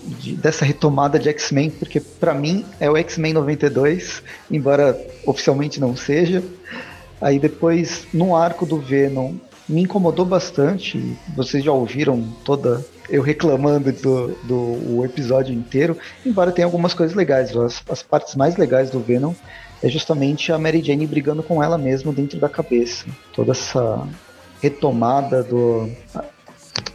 de- dessa retomada de X-Men, porque pra mim é o X-Men 92, embora oficialmente não seja. Aí depois, no arco do Venom, me incomodou bastante. Vocês já ouviram toda eu reclamando do, do episódio inteiro, embora tenha algumas coisas legais. As, as partes mais legais do Venom é justamente a Mary Jane brigando com ela mesma dentro da cabeça. Toda essa retomada do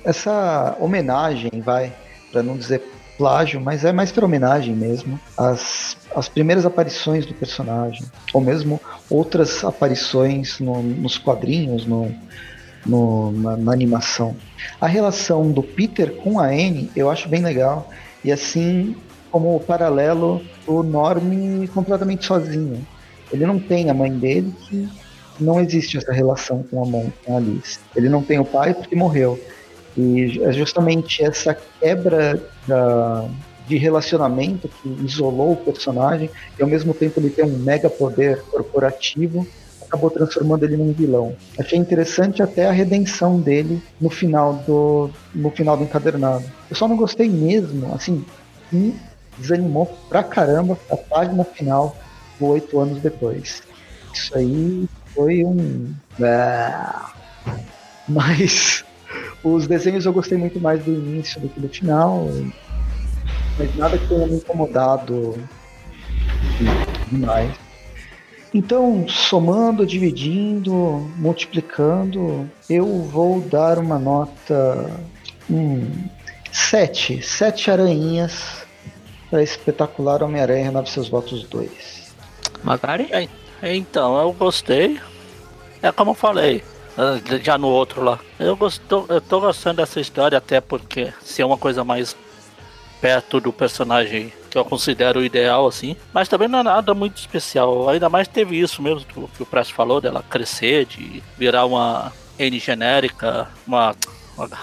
essa homenagem, vai, para não dizer plágio, mas é mais para homenagem mesmo. As, as primeiras aparições do personagem, ou mesmo outras aparições no- nos quadrinhos, no, no- na, na animação. A relação do Peter com a Anne eu acho bem legal, e assim como o paralelo do Norm completamente sozinho. Ele não tem a mãe dele, que não existe essa relação com a, mãe, com a Alice. Ele não tem o pai porque morreu. E é justamente essa quebra da- de relacionamento que isolou o personagem e ao mesmo tempo ele tem um mega poder corporativo acabou transformando ele num vilão. Achei interessante até a redenção dele no final do no final do encadernado. Eu só não gostei mesmo, assim, me desanimou pra caramba a página final oito anos depois. Isso aí foi um. Ah. Mas os desenhos eu gostei muito mais do início do que do final. Mas nada que tenha me incomodado demais. Então, somando, dividindo, multiplicando, eu vou dar uma nota. Hum, sete. Sete aranhinhas para espetacular Homem-Aranha Renove Seus Votos 2. Magari? Então, eu gostei. É como eu falei, já no outro lá. Eu, gosto, eu tô gostando dessa história até porque se é uma coisa mais perto do personagem que eu considero ideal, assim. Mas também não é nada muito especial. Ainda mais teve isso mesmo que, o- que o Press falou, dela crescer, de virar uma N genérica, uma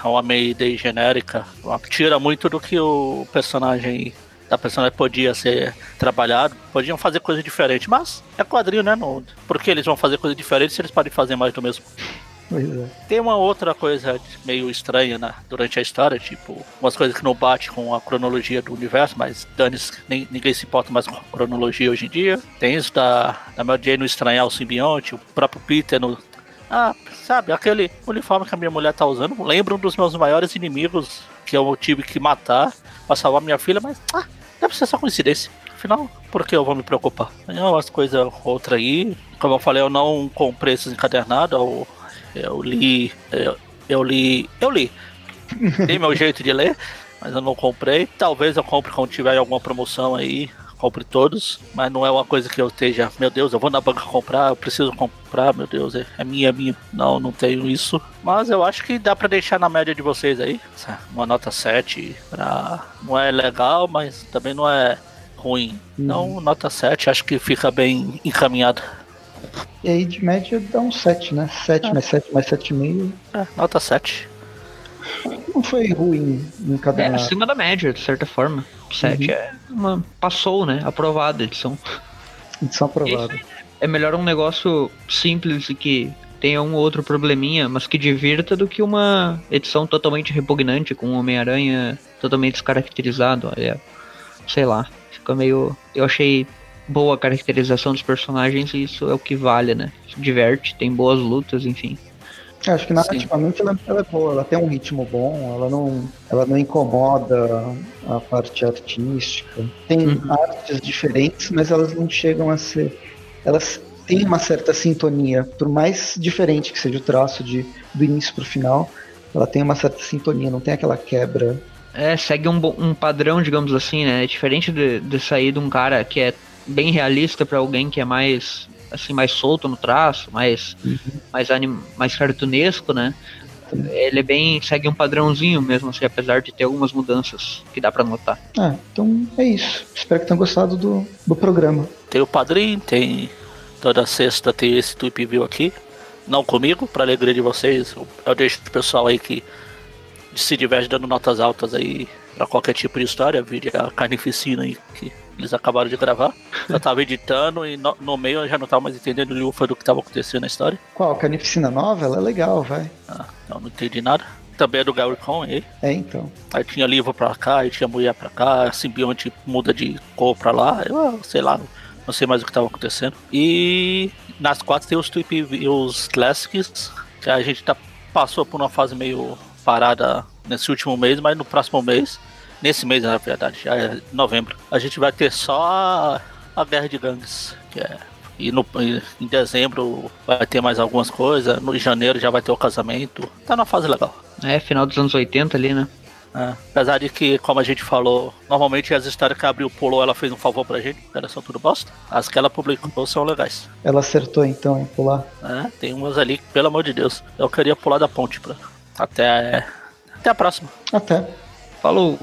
uma Mayday genérica. Tira muito do que o personagem da personagem podia ser trabalhado, podiam fazer coisa diferente, mas é quadrinho, né? Não, porque eles vão fazer coisa diferente se eles podem fazer mais do mesmo. É. Tem uma outra coisa meio estranha né, durante a história, tipo, umas coisas que não bate com a cronologia do universo, mas dane ninguém se importa mais com a cronologia hoje em dia. Tem isso da, da Mary Jane no estranhar o simbionte, o próprio Peter no. Ah, sabe, aquele uniforme que a minha mulher tá usando, lembra um dos meus maiores inimigos que eu tive que matar pra salvar minha filha, mas ah, deve ser só coincidência. Afinal, por que eu vou me preocupar? Tem umas coisas outra aí. Como eu falei, eu não comprei esses encadernados. Eu, eu li. Eu, eu li. Eu li. Tem meu jeito de ler, mas eu não comprei. Talvez eu compre quando tiver alguma promoção aí compre todos, mas não é uma coisa que eu esteja, meu Deus, eu vou na banca comprar, eu preciso comprar, meu Deus, é, é minha, é minha. Não, não tenho isso. Mas eu acho que dá para deixar na média de vocês aí, uma nota 7, pra... não é legal, mas também não é ruim. Então, uhum. nota 7, acho que fica bem encaminhado. E aí de média dá um 7, né? 7 é. mais 7 mais 7,5. É, nota 7. Não foi ruim em cada. É acima da média, de certa forma. 7 uhum. é uma. Passou, né? Aprovada a edição. Edição aprovada. É melhor um negócio simples e que tenha um ou outro probleminha, mas que divirta do que uma edição totalmente repugnante, com Homem-Aranha totalmente descaracterizado. É, sei lá. Fica meio. Eu achei boa a caracterização dos personagens e isso é o que vale, né? Diverte, tem boas lutas, enfim. Acho que narrativamente ela, ela, é boa, ela tem um ritmo bom, ela não, ela não incomoda a parte artística. Tem uhum. artes diferentes, mas elas não chegam a ser. Elas têm uma certa sintonia, por mais diferente que seja o traço de, do início para o final, ela tem uma certa sintonia, não tem aquela quebra. É, segue um, um padrão, digamos assim, né? É diferente de, de sair de um cara que é bem realista para alguém que é mais assim mais solto no traço, mais uhum. mais anim, mais cartunesco, né? Ele é bem segue um padrãozinho mesmo, assim, apesar de ter algumas mudanças que dá para notar. Ah, então é isso. Espero que tenham gostado do, do programa. Tem o padrinho, tem toda sexta tem esse Tweep View aqui. Não comigo, para alegria de vocês. Eu deixo o pessoal aí que se diverte dando notas altas aí para qualquer tipo de história, vídeo a carnificina aí que eles acabaram de gravar. Eu tava editando e no, no meio eu já não tava mais entendendo lufa do que tava acontecendo na história. Qual? Carnificina nova? Ela é legal, vai. Ah, eu não entendi nada. Também é do Gary Cohen, É, então. Aí tinha livro pra cá, aí tinha mulher pra cá, simbionte muda de cor pra lá, eu sei lá, não sei mais o que tava acontecendo. E nas quatro tem os Tweep os Classics, que a gente tá, passou por uma fase meio parada nesse último mês, mas no próximo mês Nesse mês, na verdade, já é novembro. A gente vai ter só a, Guerra de Gangues, que é e no, em dezembro vai ter mais algumas coisas. No janeiro já vai ter o casamento. Tá numa fase legal. É, final dos anos 80 ali, né? É, apesar de que, como a gente falou, normalmente as histórias que a Abril pulou, ela fez um favor pra gente, era só tudo bosta. As que ela publicou são legais. Ela acertou então em pular? É, tem umas ali que, pelo amor de Deus, eu queria pular da ponte pra. Até, até a próxima. Até. Falou.